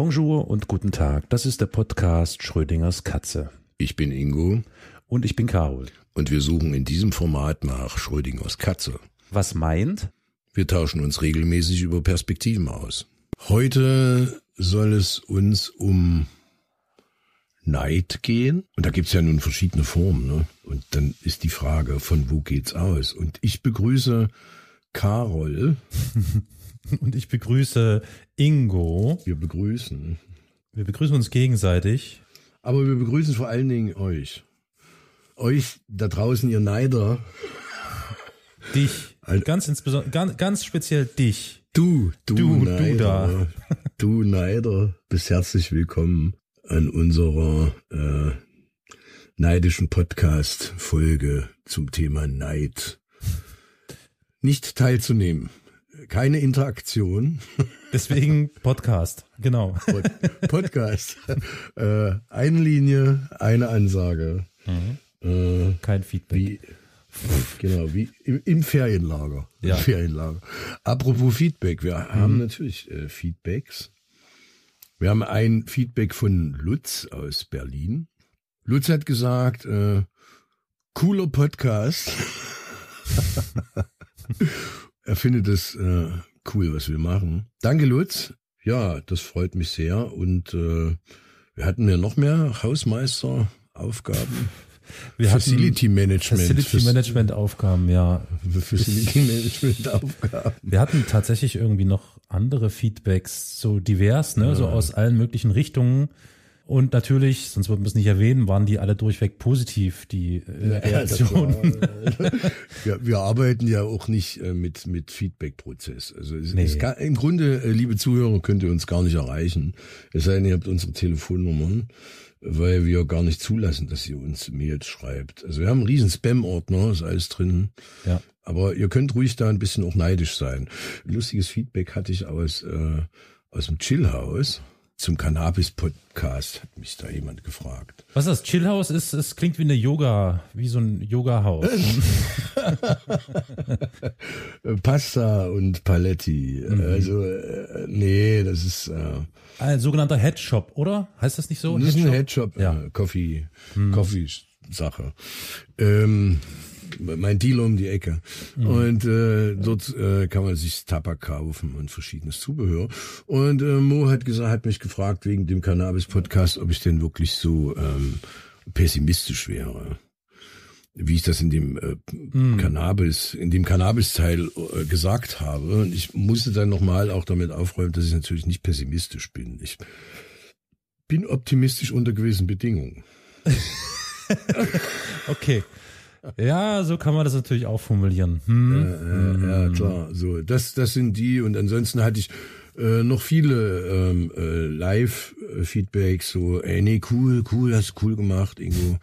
Bonjour und guten Tag. Das ist der Podcast Schrödingers Katze. Ich bin Ingo Und ich bin Carol. und wir suchen in diesem Format nach Schrödingers Katze. Was meint? Wir tauschen uns regelmäßig über Perspektiven aus. Heute soll es uns um Neid gehen. Und da gibt's ja nun verschiedene Formen. Ne? Und dann ist die Frage, von wo geht's aus? Und ich begrüße Carol. Und ich begrüße Ingo. Wir begrüßen. Wir begrüßen uns gegenseitig. Aber wir begrüßen vor allen Dingen euch. Euch da draußen, ihr Neider. Dich. Al- Ganz insbesondere, ganz, ganz speziell dich. Du, du, Du, du Neider, da. du Neider, bist herzlich willkommen an unserer äh, neidischen Podcast-Folge zum Thema Neid. Nicht teilzunehmen, keine Interaktion, Deswegen Podcast. Genau. Pod Podcast, äh, eine Linie, eine Ansage. Äh, Kein Feedback. wie, genau, wie im, im Ferienlager. Ja. Im Ferienlager. Apropos Feedback, wir haben natürlich äh, Feedbacks. Wir haben ein Feedback von Lutz aus Berlin. Lutz hat gesagt, äh, cooler Podcast. er findet es äh, cool, was wir machen. Danke, Lutz. Ja, das freut mich sehr. Und äh, wir hatten ja noch mehr Hausmeisteraufgaben. Wir Facility Management. Facility Management Aufgaben, ja. Facility Management Aufgaben. Wir hatten tatsächlich irgendwie noch andere Feedbacks, so divers, ne, so aus allen möglichen Richtungen. Und natürlich, sonst würden wir es nicht erwähnen, waren die alle durchweg positiv, die äh, Ja, Reaktionen. war- wir, wir arbeiten ja auch nicht äh, mit, mit Feedback-Prozess. Also es, Nee. es kann, im Grunde, äh, liebe Zuhörer, könnt ihr uns gar nicht erreichen. Es sei denn, ihr habt unsere Telefonnummern, weil wir gar nicht zulassen, dass ihr uns Mails schreibt. Also wir haben einen riesen Spam-Ordner, ist alles drin. Ja. Aber ihr könnt ruhig da ein bisschen auch neidisch sein. Lustiges Feedback hatte ich aus, äh, aus dem Chillhaus. Zum Cannabis-Podcast hat mich da jemand gefragt. Was das Chillhaus ist, es klingt wie eine Yoga, wie so ein Yoga-Haus. Äh, Pasta und Paletti. Also, äh, nee, das ist, äh, Ein sogenannter Headshop, oder? Heißt das nicht so? das ist ein Headshop? Ja. äh, Coffee, Coffee-Sache. Ähm, mein Dealer um die Ecke. Und äh, dort äh, kann man sich Tabak kaufen und verschiedenes Zubehör. Und äh, Mo hat gesagt, hat mich gefragt wegen dem Cannabis-Podcast, ob ich denn wirklich so ähm, pessimistisch wäre. Wie ich das in dem äh, Cannabis, in dem Cannabis-Teil äh, gesagt habe. Und ich musste dann nochmal auch damit aufräumen, dass ich natürlich nicht pessimistisch bin. Ich bin optimistisch unter gewissen Bedingungen. Okay. Ja, so kann man das natürlich auch formulieren. Hm. Ja, ja, klar. So, das, das sind die. Und ansonsten hatte ich äh, noch viele ähm, äh, Live-Feedbacks, so, ey, nee, cool, cool, hast du cool gemacht, Ingo.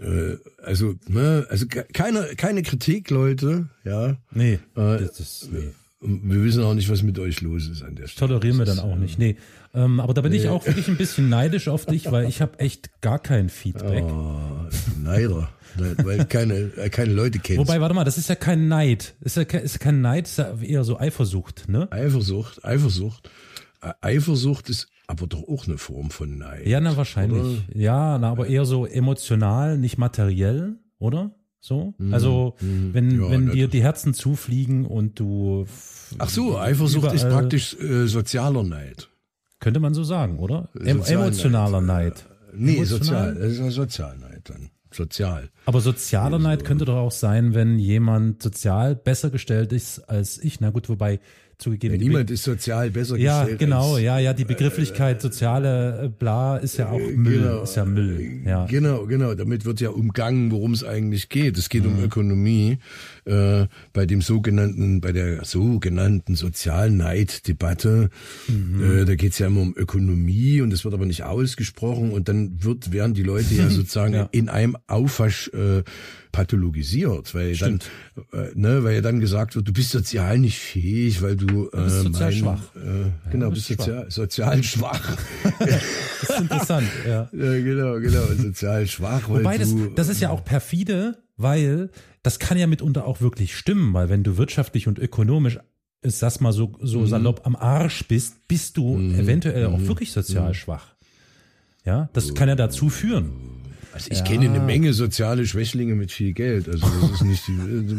äh, also, ne, also ke- keine, keine Kritik, Leute, ja. Nee, Äh, das, das, nee. Und Wir wissen auch nicht, was mit euch los ist an der Stelle. tolerieren wir dann ist, auch nicht. Nee, ähm, aber da bin ich auch wirklich ein bisschen neidisch auf dich, weil ich habe echt gar kein Feedback. Oh, Neider. Weil keine, äh, keine Leute kennst. Wobei, warte mal, das ist ja kein Neid. Ist ja, ke- ist kein Neid, ist ja eher so Eifersucht, ne? Eifersucht, Eifersucht. Äh, Eifersucht ist aber doch auch eine Form von Neid. Ja, na wahrscheinlich. Ja, na, aber eher so emotional, nicht materiell, oder? So? Also, wenn, Mhm. Ja, wenn dir die Herzen zufliegen und du. Ach so, Eifersucht ist praktisch äh, sozialer Neid. Könnte man so sagen, oder? Em emotionaler Neid. Nee, Emotional? sozial. Das ist ja Sozialneid dann. Sozial. Aber sozialer Neid könnte doch auch sein, wenn jemand sozial besser gestellt ist als ich. Na gut, wobei zugegeben. Ja, niemand ist sozial besser ja, gestellt. genau, als, ja, ja, die Begrifflichkeit soziale äh, bla ist ja auch Müll, genau, ist ja Müll, ja. Genau, genau. Damit wird ja umgangen, worum es eigentlich geht. Es geht Mhm. um Ökonomie. Äh, bei dem sogenannten, bei der sogenannten Sozialneiddebatte, Mhm. äh, da geht es ja immer um Ökonomie und das wird aber nicht ausgesprochen und dann wird, werden die Leute ja sozusagen Ja. in einem Aufwasch äh, pathologisiert, weil dann, äh, ne, weil ja dann gesagt wird, du bist sozial nicht fähig, weil du, äh, bist sozial mein, schwach. Äh, genau, du bist sozial, sozial schwach. Das ist interessant, ja. Ja, genau, genau, sozial schwach, weil Wobei, das, du, das ist ja auch perfide, weil das kann ja mitunter auch wirklich stimmen, weil wenn du wirtschaftlich und ökonomisch ist das mal so, so Mhm. salopp am Arsch bist, bist du eventuell auch wirklich sozial schwach. Ja, das kann ja dazu führen. Also ich kenne eine Menge soziale Schwächlinge mit viel Geld. Also das ist nicht die,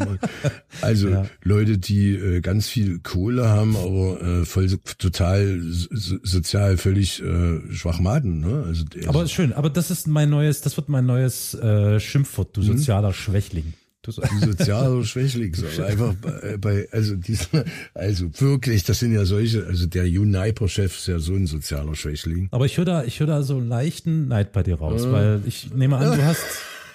also Leute, die äh, ganz viel Kohle haben, aber äh, voll total so, sozial völlig äh, Schwachmaten. Ne? Also Aber schön, aber das ist mein neues, das wird mein neues äh, Schimpfwort, Mhm. du sozialer Schwächling. Du so, sozialer Schwächling, so einfach bei, bei also diese, also wirklich, das sind ja solche, also der Uniper-Chef ist ja so ein sozialer Schwächling. aber ich höre da, ich höre da so leichten Neid bei dir raus, weil ich nehme an, du hast,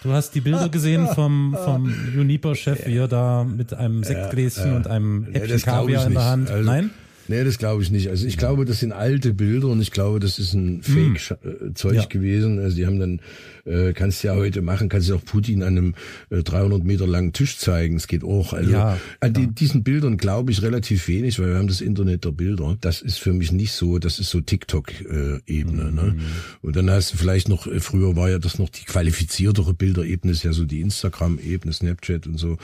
du hast die Bilder gesehen vom, vom Juniper-Chef, wie er da mit einem Sektgläschen und einem Ja, Häppchen das Kaviar in der. Hand. Also, Nein? Nee, das glaube ich nicht. Also ich glaube, das sind alte Bilder und ich glaube, das ist ein Fake-Zeug Hm. Ja. gewesen. Also die haben dann, äh, kannst du ja heute machen, kannst du auch Putin an einem äh, 300 Meter langen Tisch zeigen. Es geht auch. Also Ja, an die, diesen Bildern glaube ich relativ wenig, weil wir haben das Internet der Bilder. Das ist für mich nicht so, das ist so TikTok-Ebene. Mhm. Ne? Und dann hast du vielleicht noch, äh, früher war ja das noch die qualifiziertere Bilderebene, ist ja so die Instagram-Ebene, Snapchat und so.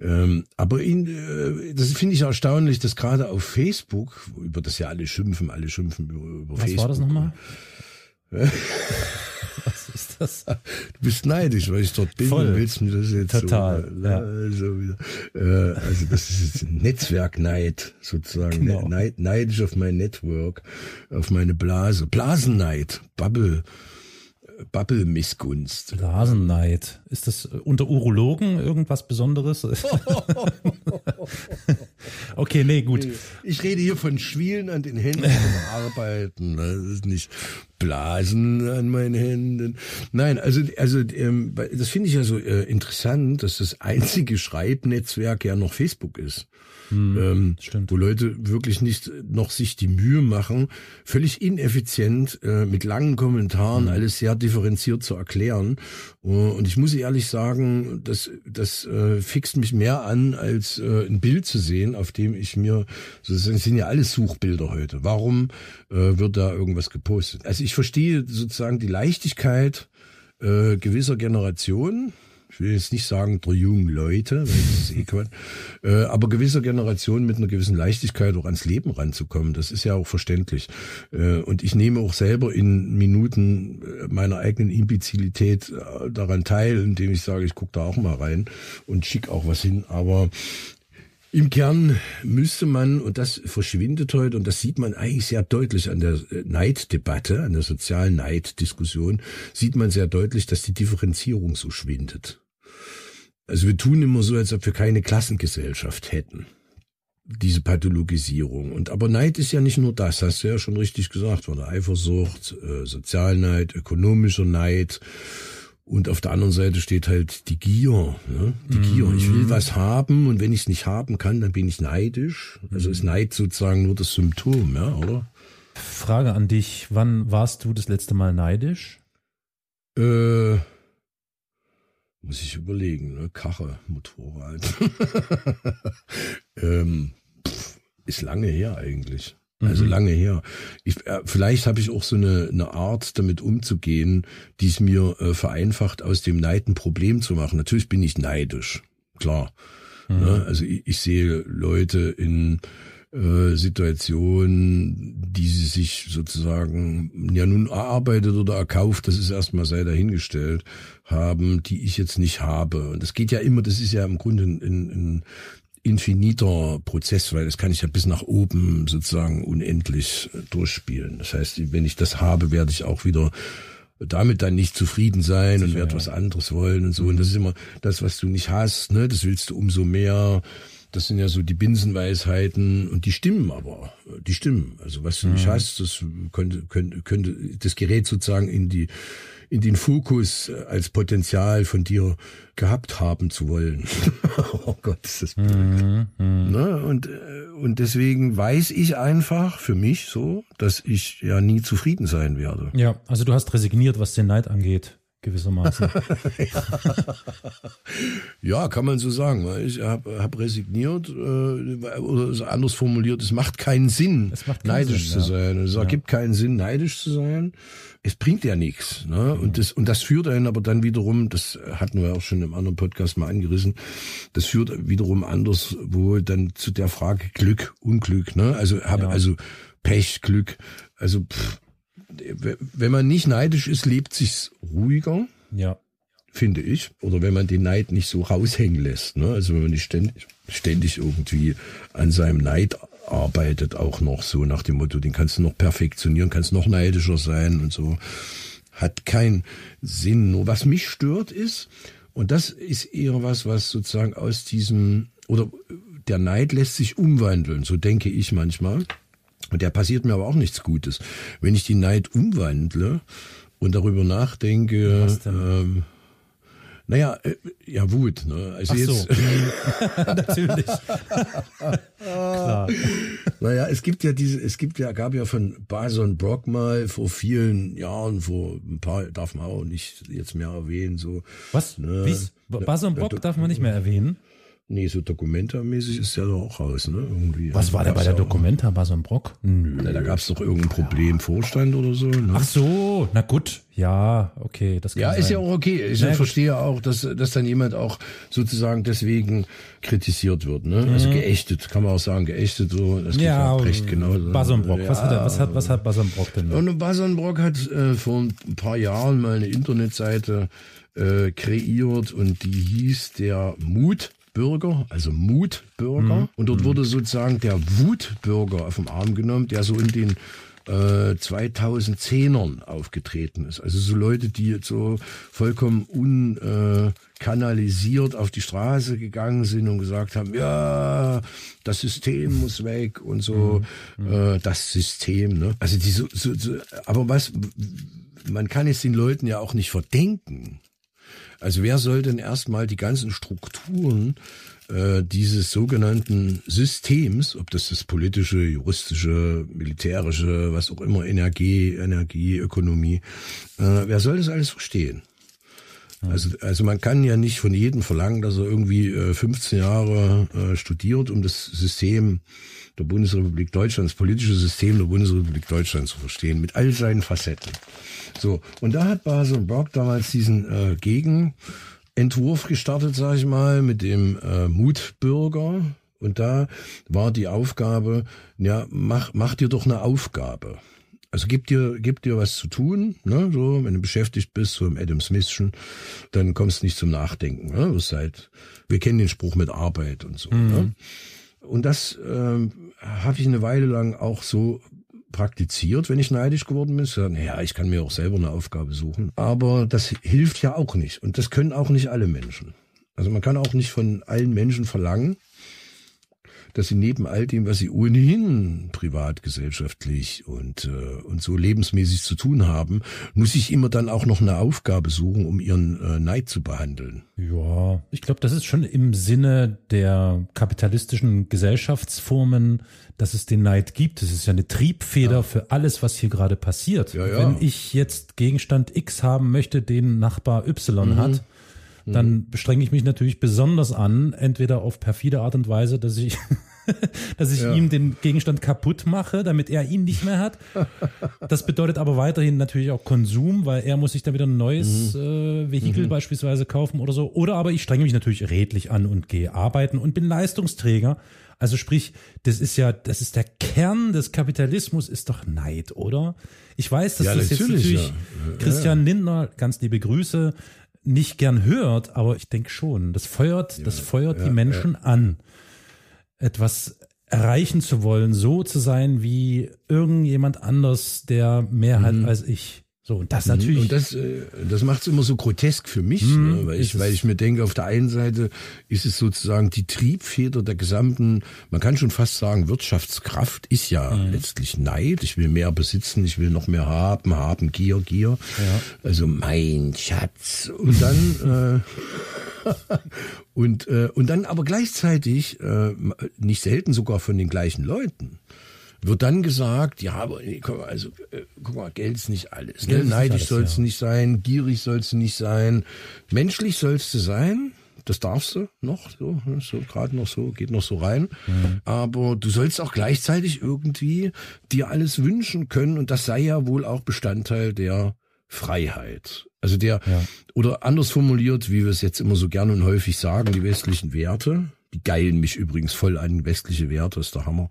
Ähm, aber in, äh, das finde ich erstaunlich, dass gerade auf Facebook, über das ja alle schimpfen, alle schimpfen über, über Was Facebook. war das nochmal? Was ist das? Du bist neidisch, weil ich dort bin Voll. und willst mir das jetzt Total, so, äh, ja. also, wieder, äh, also das ist jetzt Netzwerkneid sozusagen, Genau. Neid, neidisch auf mein Network, auf meine Blase, Blasenneid, Bubble, Bubble-Missgunst. Blasenneid. Ist das äh, unter Urologen irgendwas Besonderes? okay, nee, gut. Ich rede hier von Schwielen an den Händen vom Arbeiten. Das ist nicht Blasen an meinen Händen. Nein, also also ähm, das finde ich ja so äh, interessant, dass das einzige Schreibnetzwerk ja noch Facebook ist. Ähm, stimmt. wo Leute wirklich nicht noch sich die Mühe machen, völlig ineffizient äh, mit langen Kommentaren alles sehr differenziert zu erklären. Uh, und ich muss ehrlich sagen, das, das äh, fixt mich mehr an, als äh, ein Bild zu sehen, auf dem ich mir, so das sind ja alles Suchbilder heute. Warum äh, wird da irgendwas gepostet? Also ich verstehe sozusagen die Leichtigkeit äh, gewisser Generationen, ich will jetzt nicht sagen der jungen Leute, weil das ist eh Quatsch, äh, aber gewisser Generationen mit einer gewissen Leichtigkeit auch ans Leben ranzukommen, das ist ja auch verständlich. Äh, und ich nehme auch selber in Minuten äh, meiner eigenen Imbezilität äh, daran teil, indem ich sage, ich gucke da auch mal rein und schick auch was hin, aber im Kern müsste man, und das verschwindet heute, und das sieht man eigentlich sehr deutlich an der äh, Neiddebatte, an der sozialen Neiddiskussion, sieht man sehr deutlich, dass die Differenzierung so schwindet. Also wir tun immer so, als ob wir keine Klassengesellschaft hätten. Diese Pathologisierung. Und aber Neid ist ja nicht nur das, hast du ja schon richtig gesagt, von der Eifersucht, äh, Sozialneid, ökonomischer Neid, und auf der anderen Seite steht halt die Gier. Ne? Die Gier. Ich will was haben und wenn ich es nicht haben kann, dann bin ich neidisch. Also ist Neid sozusagen nur das Symptom, ja, oder? Frage an dich, wann warst du das letzte Mal neidisch? Äh, muss ich überlegen, ne? Karre, Motorrad. ähm, pff, ist lange her eigentlich. Also lange her. Ich, äh, vielleicht habe ich auch so eine, eine Art, damit umzugehen, die es mir äh, vereinfacht, aus dem Neid ein Problem zu machen. Natürlich bin ich neidisch, klar. Ne? Also ich, ich sehe Leute in äh, Situationen, die sie sich sozusagen ja nun erarbeitet oder erkauft, das ist erstmal sei dahingestellt, haben, die ich jetzt nicht habe. Und das geht ja immer, das ist ja im Grunde ein, ein infiniter Prozess, weil das kann ich ja bis nach oben sozusagen unendlich äh, durchspielen. Das heißt, wenn ich das habe, werde ich auch wieder damit dann nicht zufrieden sein und werde was anderes wollen und so. Und das ist immer das, was du nicht hast, ne, das willst du umso mehr. Das sind ja so die Binsenweisheiten und die stimmen aber, die stimmen. Also was du nicht hast, das könnte, könnte, könnte das Gerät sozusagen in die in den Fokus als Potenzial von dir gehabt haben zu wollen. oh Gott, ist das blöd. Ne? Und, äh, und deswegen weiß ich einfach für mich so, dass ich ja nie zufrieden sein werde. Ja, also du hast resigniert, was den Neid angeht. Gewissermaßen. ja, kann man so sagen. Ich habe hab resigniert, äh, oder anders formuliert, es macht keinen Sinn, macht keinen neidisch Sinn, zu ja. sein. Es ja. ergibt keinen Sinn, neidisch zu sein. Es bringt ja nichts. Ne? Und, das, und das führt einen aber dann wiederum, das hatten wir auch schon im anderen Podcast mal angerissen, das führt wiederum anders, wo dann zu der Frage Glück, Unglück, ne? Also habe ja. also Pech, Glück. Also pff, wenn man nicht neidisch ist, lebt sich's ruhiger. Ja. Finde ich. Oder wenn man den Neid nicht so raushängen lässt. Ne? Also wenn man nicht ständig, ständig irgendwie an seinem Neid arbeitet, auch noch so nach dem Motto, den kannst du noch perfektionieren, kannst noch neidischer sein und so. Hat keinen Sinn. Nur was mich stört ist, und das ist eher was, was sozusagen aus diesem, oder der Neid lässt sich umwandeln, so denke ich manchmal. Und der passiert mir aber auch nichts Gutes. Wenn ich die Neid umwandle und darüber nachdenke, ähm, naja, äh, ja, Wut. Ne? Also Ach jetzt, so. natürlich. Klar. Naja, es gibt ja diese, es gibt ja, gab ja von Bason Brock mal vor vielen Jahren, vor ein paar, darf man auch nicht jetzt mehr erwähnen, so. Was? Ne? Wie's? Bason Brock darf man nicht mehr erwähnen? Nee, so dokumentarmäßig ist ja doch auch raus, ne? Irgendwie. Was war der bei der Dokumenta bei so einem Brock? Nö. Na, da gab es doch irgendein Problem, Vorstand oder so. Ne? Ach so, na gut. Ja, okay. Das kann ja, sein. ist ja auch okay. Ich na, verstehe gut. auch, dass, dass dann jemand auch sozusagen deswegen kritisiert wird. Ne? Also mhm. Also geächtet, kann man auch sagen, geächtet so. Das ja, recht genau. Basonbrock. Ja. Was hat, er, was hat, was hat Basonbrock denn? Noch? Und Basonbrock hat äh, vor ein paar Jahren mal eine Internetseite äh, kreiert und die hieß der Mut Bürger, also Mutbürger. Mhm. Und dort mhm. wurde sozusagen der Wutbürger auf den Arm genommen, der so in den äh, 2010ern aufgetreten ist. Also so Leute, die jetzt so vollkommen unkanalisiert äh, auf die Straße gegangen sind und gesagt haben, ja, das System muss weg und so, mhm. äh, das System. Ne? Also die so, so, so, aber was, man kann es den Leuten ja auch nicht verdenken. Also wer soll denn erstmal die ganzen Strukturen äh, dieses sogenannten Systems, ob das das politische, juristische, militärische, was auch immer, Energie, Ökonomie, äh, wer soll das alles verstehen? Also, also man kann ja nicht von jedem verlangen, dass er irgendwie äh, 15 Jahre äh, studiert, um das System der Bundesrepublik Deutschland, das politische System der Bundesrepublik Deutschland zu verstehen, mit all seinen Facetten. So, und da hat Basel Brock damals diesen äh, Gegenentwurf gestartet, sage ich mal, mit dem äh, Mutbürger. Und da war die Aufgabe, ja, mach, mach dir doch eine Aufgabe. Also gib dir, gib dir was zu tun, ne? So, wenn du beschäftigt bist, so im Adam Smithschen, dann kommst du nicht zum Nachdenken. Ne? Das halt, wir kennen den Spruch mit Arbeit und so. Mhm. Ne? Und das ähm, habe ich eine Weile lang auch so praktiziert, wenn ich neidisch geworden bin. So, naja, ich kann mir auch selber eine Aufgabe suchen. Aber das hilft ja auch nicht. Und das können auch nicht alle Menschen. Also man kann auch nicht von allen Menschen verlangen, dass sie neben all dem, was sie ohnehin privat, gesellschaftlich und, äh, und so lebensmäßig zu tun haben, muss ich immer dann auch noch eine Aufgabe suchen, um ihren äh, Neid zu behandeln. Ja, ich glaube, das ist schon im Sinne der kapitalistischen Gesellschaftsformen, dass es den Neid gibt. Es ist ja eine Triebfeder ja. für alles, was hier gerade passiert. Ja, ja. Wenn ich jetzt Gegenstand X haben möchte, den Nachbar Y mhm. hat, dann mhm. strenge ich mich natürlich besonders an, entweder auf perfide Art und Weise, dass ich, dass ich ja. ihm den Gegenstand kaputt mache, damit er ihn nicht mehr hat. Das bedeutet aber weiterhin natürlich auch Konsum, weil er muss sich dann wieder ein neues mhm. äh, Vehikel mhm. beispielsweise kaufen oder so. Oder aber ich strenge mich natürlich redlich an und gehe arbeiten und bin Leistungsträger. Also sprich, das ist ja, das ist der Kern des Kapitalismus, ist doch Neid, oder? Ich weiß, dass ja, das jetzt natürlich ja. Christian Lindner, ganz liebe Grüße, nicht gern hört, aber ich denke schon, das feuert, ja, das feuert ja, die Menschen ja. an, etwas erreichen zu wollen, so zu sein wie irgendjemand anders, der mehr hat mhm. als ich. So, und das mhm. natürlich. Und das, äh, das macht es immer so grotesk für mich, mhm, ne? weil, ich, weil ich mir denke, auf der einen Seite ist es sozusagen die Triebfeder der gesamten, man kann schon fast sagen, Wirtschaftskraft ist ja mhm. letztlich Neid. Ich will mehr besitzen, ich will noch mehr haben, haben, Gier, Gier. Ja. Also mein Schatz. Und dann, äh, und, äh, und dann aber gleichzeitig, äh, nicht selten sogar von den gleichen Leuten wird dann gesagt, ja, aber komm, also äh, guck mal, Geld ist nicht alles. Ne? Neidisch sollst du ja. nicht sein, gierig sollst du nicht sein, menschlich sollst du sein. Das darfst du noch, so, ne, so gerade noch so, geht noch so rein. Mhm. Aber du sollst auch gleichzeitig irgendwie dir alles wünschen können und das sei ja wohl auch Bestandteil der Freiheit. Also der, ja. oder anders formuliert, wie wir es jetzt immer so gerne und häufig sagen, die westlichen Werte, die geilen mich übrigens voll an westliche Werte, ist der Hammer.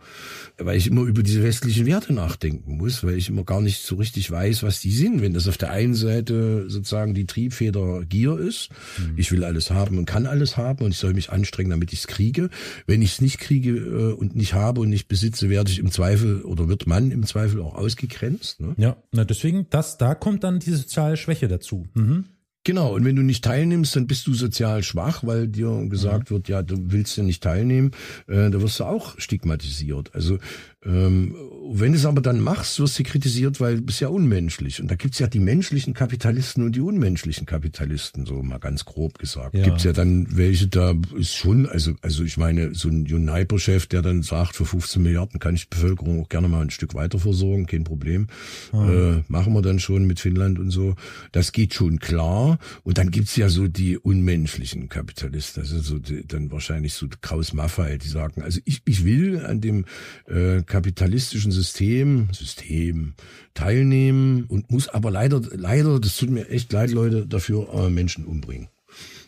Weil ich immer über diese westlichen Werte nachdenken muss, weil ich immer gar nicht so richtig weiß, was die sind. Wenn das auf der einen Seite sozusagen die Triebfeder Gier ist, mhm. ich will alles haben und kann alles haben und ich soll mich anstrengen, damit ich es kriege. Wenn ich es nicht kriege äh, und nicht habe und nicht besitze, werde ich im Zweifel oder wird man im Zweifel auch ausgegrenzt. Ne? Ja, na deswegen, das, da kommt dann die soziale Schwäche dazu. Mhm. Genau, und wenn du nicht teilnimmst, dann bist du sozial schwach, weil dir gesagt mhm. wird, ja, du willst ja nicht teilnehmen, äh, da wirst du auch stigmatisiert. Also ähm, wenn du es aber dann machst, wirst du kritisiert, weil du bist ja unmenschlich. Und da gibt's ja die menschlichen Kapitalisten und die unmenschlichen Kapitalisten, so mal ganz grob gesagt. Ja. Gibt's ja dann welche, da ist schon, also, also ich meine, so ein Uniper-Chef, der dann sagt, für 15 Milliarden kann ich die Bevölkerung auch gerne mal ein Stück weiter versorgen, kein Problem. Ah. Äh, machen wir dann schon mit Finnland und so. Das geht schon klar. Und dann gibt's ja so die unmenschlichen Kapitalisten, also so die, dann wahrscheinlich so Kraus Maffei, die sagen, also ich, ich will an dem äh, kapitalistischen System, System teilnehmen und muss aber leider, leider, das tut mir echt leid, Leute, dafür äh, Menschen umbringen.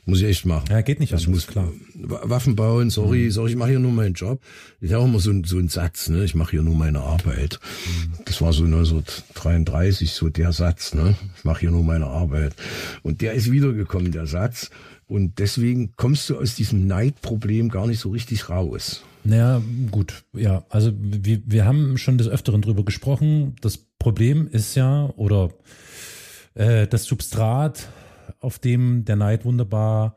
Muss ich echt machen. Ja, geht nicht anders, ich muss klar. Waffen bauen, sorry, mhm. sorry, ich mache hier nur meinen Job. Ich habe immer so, ein, so einen Satz, ne? Ich mache hier nur meine Arbeit. Mhm. Das war so 1933 so der Satz, ne? Ich mache hier nur meine Arbeit. Und der ist wiedergekommen, der Satz. Und deswegen kommst du aus diesem Neidproblem gar nicht so richtig raus. Naja, gut, ja. Also wir, wir haben schon des Öfteren drüber gesprochen. Das Problem ist ja, oder äh, das Substrat, auf dem der Neid wunderbar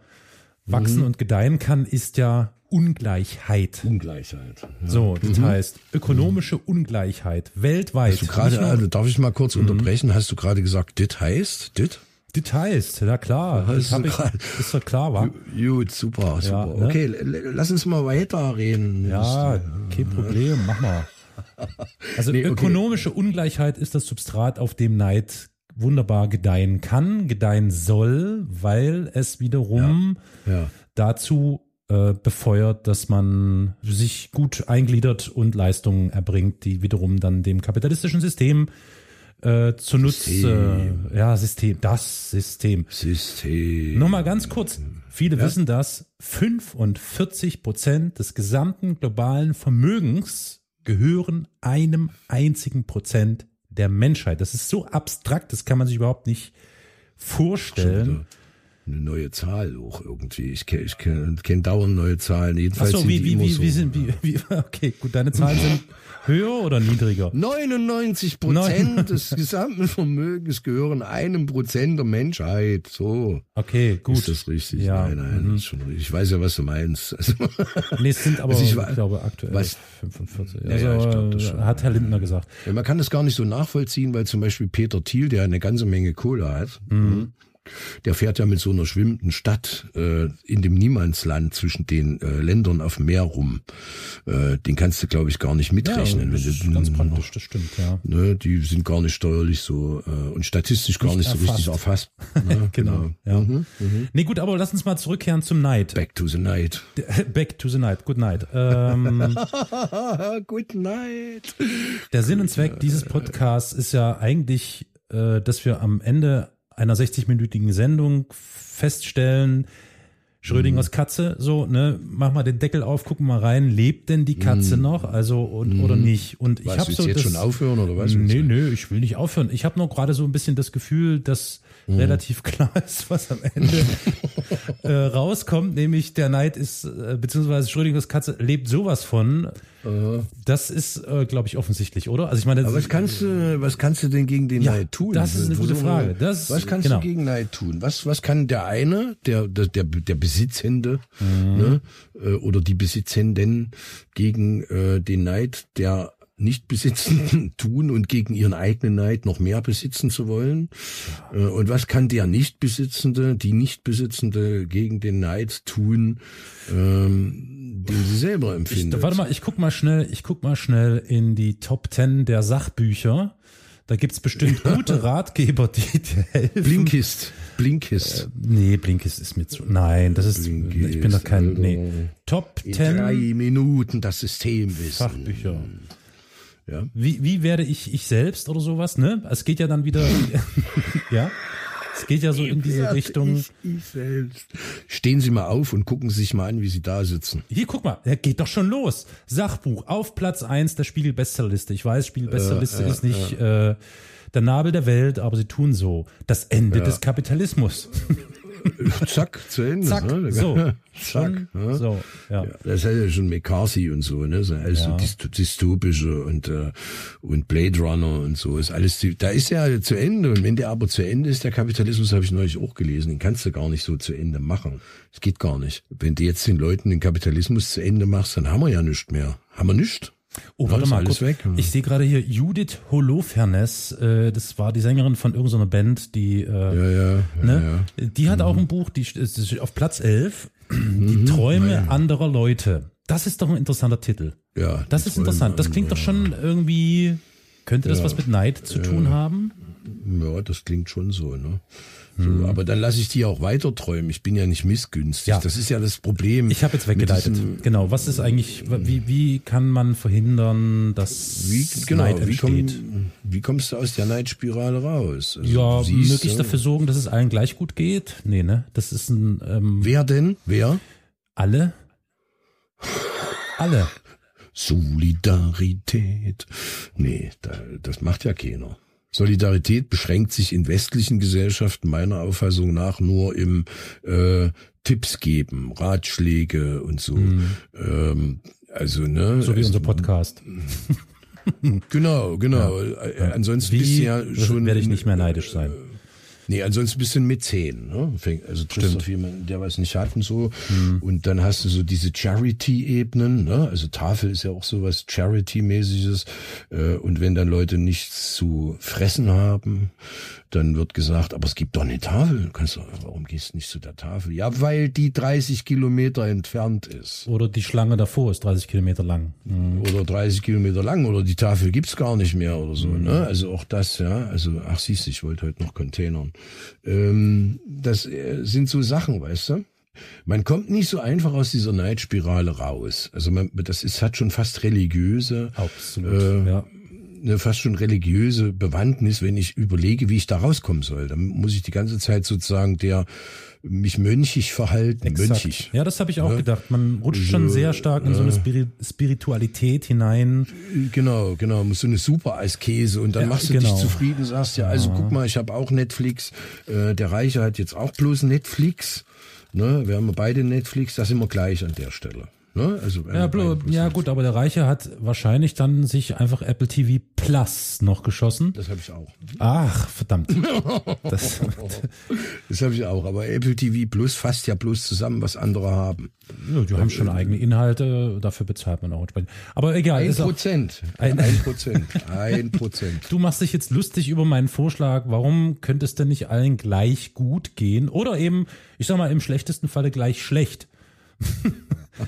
wachsen mhm. und gedeihen kann, ist ja Ungleichheit. Ungleichheit. Ja. So, das mhm. heißt ökonomische Ungleichheit weltweit. Hast du gerade, also darf ich mal kurz mhm. unterbrechen? Hast du gerade gesagt, dit heißt, dit? Details, ja klar. Das hab ich, ist doch klar, wa? Gut, super, super. Ja, ne? Okay, lass uns mal weiter reden. Ja, kein Problem, mach mal. Also nee, okay. ökonomische Ungleichheit ist das Substrat, auf dem Neid wunderbar gedeihen kann, gedeihen soll, weil es wiederum ja, ja. dazu äh, befeuert, dass man sich gut eingliedert und Leistungen erbringt, die wiederum dann dem kapitalistischen System äh, zunutze, äh, ja, System, das System. System. Nur mal ganz kurz. Viele ja? wissen das. 45 Prozent des gesamten globalen Vermögens gehören einem einzigen Prozent der Menschheit. Das ist so abstrakt, das kann man sich überhaupt nicht vorstellen eine neue Zahl auch irgendwie. Ich kenne ich kenn, kenn dauernd neue Zahlen. Jedenfalls Ach so, wie, wie, wie, so. wie sind, wie, wie, okay, gut, deine Zahlen sind höher oder niedriger? 99 Prozent des gesamten Vermögens gehören einem Prozent der Menschheit. So. Okay, gut. Ist das richtig? Ja. Nein, nein, mhm. schon richtig. Ich weiß ja, was du meinst. Also, nee, es sind aber, also ich, ich, glaube, aktuell was, 45. Also, ja, ich glaub, das schon. hat Herr Lindner gesagt. Ja, man kann das gar nicht so nachvollziehen, weil zum Beispiel Peter Thiel, der eine ganze Menge Kohle hat, mhm der fährt ja mit so einer schwimmenden Stadt äh, in dem Niemandsland zwischen den äh, Ländern auf dem Meer rum. Äh, den kannst du, glaube ich, gar nicht mitrechnen. Ja, das ist ganz praktisch, das stimmt, ja. Ne, die sind gar nicht steuerlich so äh, und statistisch gar nicht, nicht so richtig erfasst. Ne? genau. Ja. Mhm, mhm. Nee, gut, aber lass uns mal zurückkehren zum Night. Back to the night. Back to the night. Good night. Ähm, Good night. Der Sinn und Zweck dieses Podcasts ist ja eigentlich, äh, dass wir am Ende einer 60-minütigen Sendung feststellen, Schrödingers mhm. Katze, so, ne, mach mal den Deckel auf, guck mal rein, lebt denn die Katze mm. noch, also und mm. oder nicht? Und ich habe so jetzt das, schon aufhören oder was? Nee, nee, ich will nicht aufhören. Ich habe nur gerade so ein bisschen das Gefühl, dass mm. relativ klar ist, was am Ende äh, rauskommt, nämlich der Neid ist äh, beziehungsweise Schrödingers Katze lebt sowas von das ist, äh, glaube ich, offensichtlich, oder? Also ich meine, Aber was kannst du, was kannst du denn gegen den ja, Neid tun? Das ist eine gute Frage. Das, was kannst genau. du gegen Neid tun? Was, was kann der eine, der, der, der, der Besitzende, mhm. ne, äh, oder die Besitzenden gegen äh, den Neid der Nichtbesitzenden tun und gegen ihren eigenen Neid noch mehr besitzen zu wollen? Äh, und was kann der Nichtbesitzende, die Nichtbesitzende gegen den Neid tun, ähm, den sie selber empfindet? Ich, warte mal, ich guck mal schnell, ich guck mal schnell in die Top Ten der Sachbücher. Da gibt's bestimmt gute Ratgeber, die dir helfen. Blinkist. Blinkist. Äh, nee, Blinkist ist mir zu. Nein, das ist. Blinkist, ich bin doch kein. Nee. Top In Drei Minuten das System wissen. Fachbücher. Ja. Wie, wie werde ich ich selbst oder sowas, ne? Es geht ja dann wieder. ja. Es geht ja so in diese Richtung. Ich, ich selbst. Stehen Sie mal auf und gucken Sie sich mal an, wie Sie da sitzen. Hier, guck mal, er geht doch schon los. Sachbuch auf Platz eins der Spiegel-Bestsellerliste. Ich weiß, Spiegel-Bestsellerliste äh, ist nicht äh, der Nabel der Welt, aber sie tun so. Das Ende ja. des Kapitalismus. Zack, zu Ende. Zack, ne? so. Zack. Ja. So, ja. ja. Das hat ja schon McCarthy und so, ne? So alles ja. so dystopische und, äh, und Blade Runner und so. Ist alles, da ist ja zu Ende. Und wenn der aber zu Ende ist, der Kapitalismus, habe ich neulich auch gelesen, den kannst du gar nicht so zu Ende machen. Es geht gar nicht. Wenn du jetzt den Leuten den Kapitalismus zu Ende machst, dann haben wir ja nichts mehr. Haben wir nichts. Oh, warte mal, kurz. Weg, ich sehe gerade hier Judith Holofernes, äh, das war die Sängerin von irgendeiner Band, die, äh, ja, ja, ne? Ja, die hat mhm. auch ein Buch, die ist auf Platz 11, die mhm, Träume anderer Leute. Das ist doch ein interessanter Titel. Ja. Das ist interessant. Das klingt doch schon irgendwie, könnte das was mit Neid zu tun haben? Ja, das klingt schon so, ne? So, hm. Aber dann lasse ich die auch weiter träumen. Ich bin ja nicht missgünstig. Ja. Das ist ja das Problem. Ich habe jetzt weggeleitet. Genau. Was ist eigentlich, wie, wie kann man verhindern, dass wie, genau, Neid entsteht? Wie, komm, wie kommst du aus der Neidspirale raus? Also, ja, siehst, möglichst ja. dafür sorgen, dass es allen gleich gut geht. Nee, ne? Das ist ein. Ähm, Wer denn? Wer? Alle. Alle. Solidarität. Nee, da, das macht ja keiner. Solidarität beschränkt sich in westlichen Gesellschaften meiner Auffassung nach nur im äh, Tipps geben, Ratschläge und so. Mhm. Ähm, also ne, so wie also, unser Podcast. Genau, genau. Ja. Äh, ansonsten wie, bist du ja schon werde ich nicht mehr neidisch sein. Nee, ansonsten bist du ein Mäzen. Ne? Also triffst auf jemanden, der was nicht hat und so. Mhm. Und dann hast du so diese Charity-Ebenen. Ne? Also Tafel ist ja auch so was Charity-mäßiges. Äh, und wenn dann Leute nichts zu fressen haben, dann wird gesagt, aber es gibt doch eine Tafel. Du kannst doch, warum gehst du nicht zu der Tafel? Ja, weil die 30 Kilometer entfernt ist. Oder die Schlange davor ist 30 Kilometer lang. Mhm. Oder 30 Kilometer lang. Oder die Tafel gibt's gar nicht mehr oder so. Mhm. Ne? Also auch das, ja. Also, ach siehst du, ich wollte heute noch Containern. Ähm, das äh, sind so Sachen, weißt du? Man kommt nicht so einfach aus dieser Neidspirale raus. Also man, das ist, hat schon fast religiöse, Absolut, äh, ja. Eine fast schon religiöse Bewandtnis, wenn ich überlege, wie ich da rauskommen soll. Dann muss ich die ganze Zeit sozusagen der mich mönchig verhalten. Exakt. Mönchig. Ja, das habe ich auch ja? gedacht. Man rutscht so, schon sehr stark in so eine Spiritualität hinein. Genau, genau. Muss so eine super Eiskäse und dann ja, machst du genau. dich zufrieden, sagst ja, also guck mal, ich habe auch Netflix. Äh, der Reiche hat jetzt auch bloß Netflix. Ne? Wir haben beide Netflix, das sind wir gleich an der Stelle. Ne? Also ja, ja gut, aber der Reiche hat wahrscheinlich dann sich einfach Apple TV Plus noch geschossen. Das habe ich auch. Ach, verdammt. das das habe ich auch, aber Apple TV Plus fasst ja bloß zusammen, was andere haben. Ja, die haben schon äh, eigene Inhalte, dafür bezahlt man auch. Aber egal. Ein Prozent. Ein, ein Prozent. Ein Prozent. Du machst dich jetzt lustig über meinen Vorschlag. Warum könnte es denn nicht allen gleich gut gehen? Oder eben, ich sag mal, im schlechtesten Falle gleich schlecht?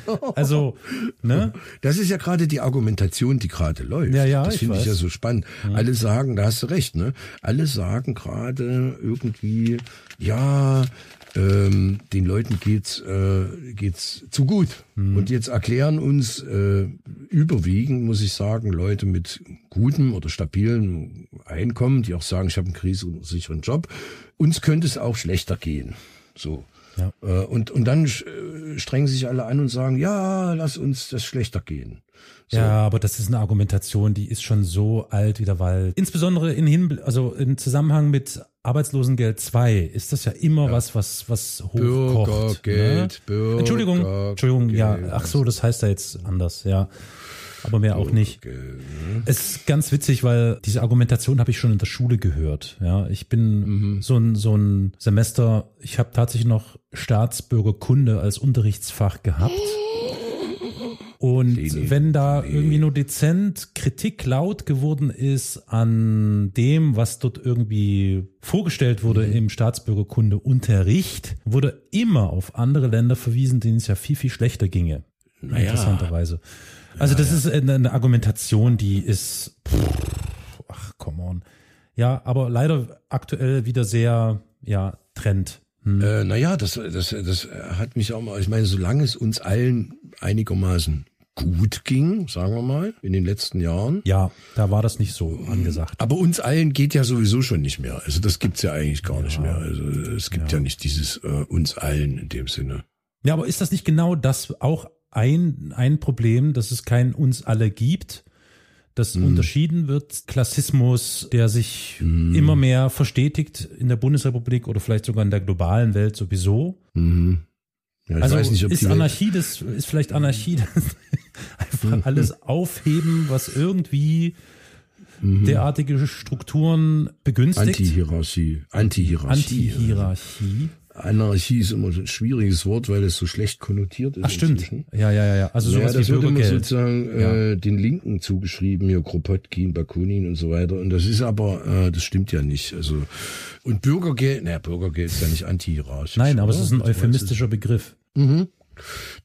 also, ne? Das ist ja gerade die Argumentation, die gerade läuft. Ja, ja, das finde ich ja so spannend. Mhm. Alle sagen, da hast du recht, ne? Alle sagen gerade irgendwie, ja, ähm, den Leuten geht's äh, geht's zu gut. Mhm. Und jetzt erklären uns äh, überwiegend, muss ich sagen, Leute mit gutem oder stabilen Einkommen, die auch sagen, ich habe einen krisensicheren Job, uns könnte es auch schlechter gehen. So. Ja. Äh, und, und dann äh, strengen sich alle an und sagen, ja, lass uns das schlechter gehen. So. Ja, aber das ist eine Argumentation, die ist schon so alt wie der Wald. Insbesondere in Hinbl also im Zusammenhang mit Arbeitslosengeld 2 ist das ja immer ja. was, was, was hochkocht. Bürgergeld, ne? Bürger Entschuldigung, Entschuldigung, ja, ach so, das heißt ja jetzt anders, ja aber mehr auch nicht. Es ist ganz witzig, weil diese Argumentation habe ich schon in der Schule gehört. Ja, ich bin mhm. so ein so ein Semester. Ich habe tatsächlich noch Staatsbürgerkunde als Unterrichtsfach gehabt. Und Leni, wenn da irgendwie nur dezent Kritik laut geworden ist an dem, was dort irgendwie vorgestellt wurde mhm. im Staatsbürgerkundeunterricht, wurde immer auf andere Länder verwiesen, denen es ja viel, viel schlechter ginge. Naja. Interessanterweise. Also ja, das ja. ist eine, eine, Argumentation, die ist, pff, ach, come on. Ja, aber leider aktuell wieder sehr, ja, Trend. Hm. Äh, naja, das, das, das hat mich auch mal, ich meine, solange es uns allen einigermaßen gut ging, sagen wir mal, in den letzten Jahren. Ja, da war das nicht so angesagt. Aber uns allen geht ja sowieso schon nicht mehr. Also das gibt's ja eigentlich gar ja. nicht mehr. Also es gibt ja, ja nicht dieses äh, uns allen in dem Sinne. Ja, aber ist das nicht genau das auch ein, ein Problem, dass es kein uns alle gibt? dass mhm. unterschieden wird. Klassismus, der sich mhm. immer mehr verstetigt in der Bundesrepublik oder vielleicht sogar in der globalen Welt sowieso. Mhm. Ja, also nicht, ist Anarchie das, ist vielleicht Anarchie das einfach mhm. alles aufheben, was irgendwie mhm. derartige Strukturen begünstigt. Antihierarchie. Antihierarchie. Antihierarchie. Anarchie ist immer ein schwieriges Wort, weil es so schlecht konnotiert ist. Ach stimmt. Inzwischen. Ja, ja, ja, ja. Also sowas ja, das wie wird immer sozusagen ja. äh, den Linken zugeschrieben, hier Kropotkin, Bakunin und so weiter. Und das ist aber, äh, das stimmt ja nicht. Also und Bürgergeld, naja, Bürgergeld ist ja nicht antihierarchisch. Nein, aber oder? es ist ein euphemistischer Begriff. Mhm.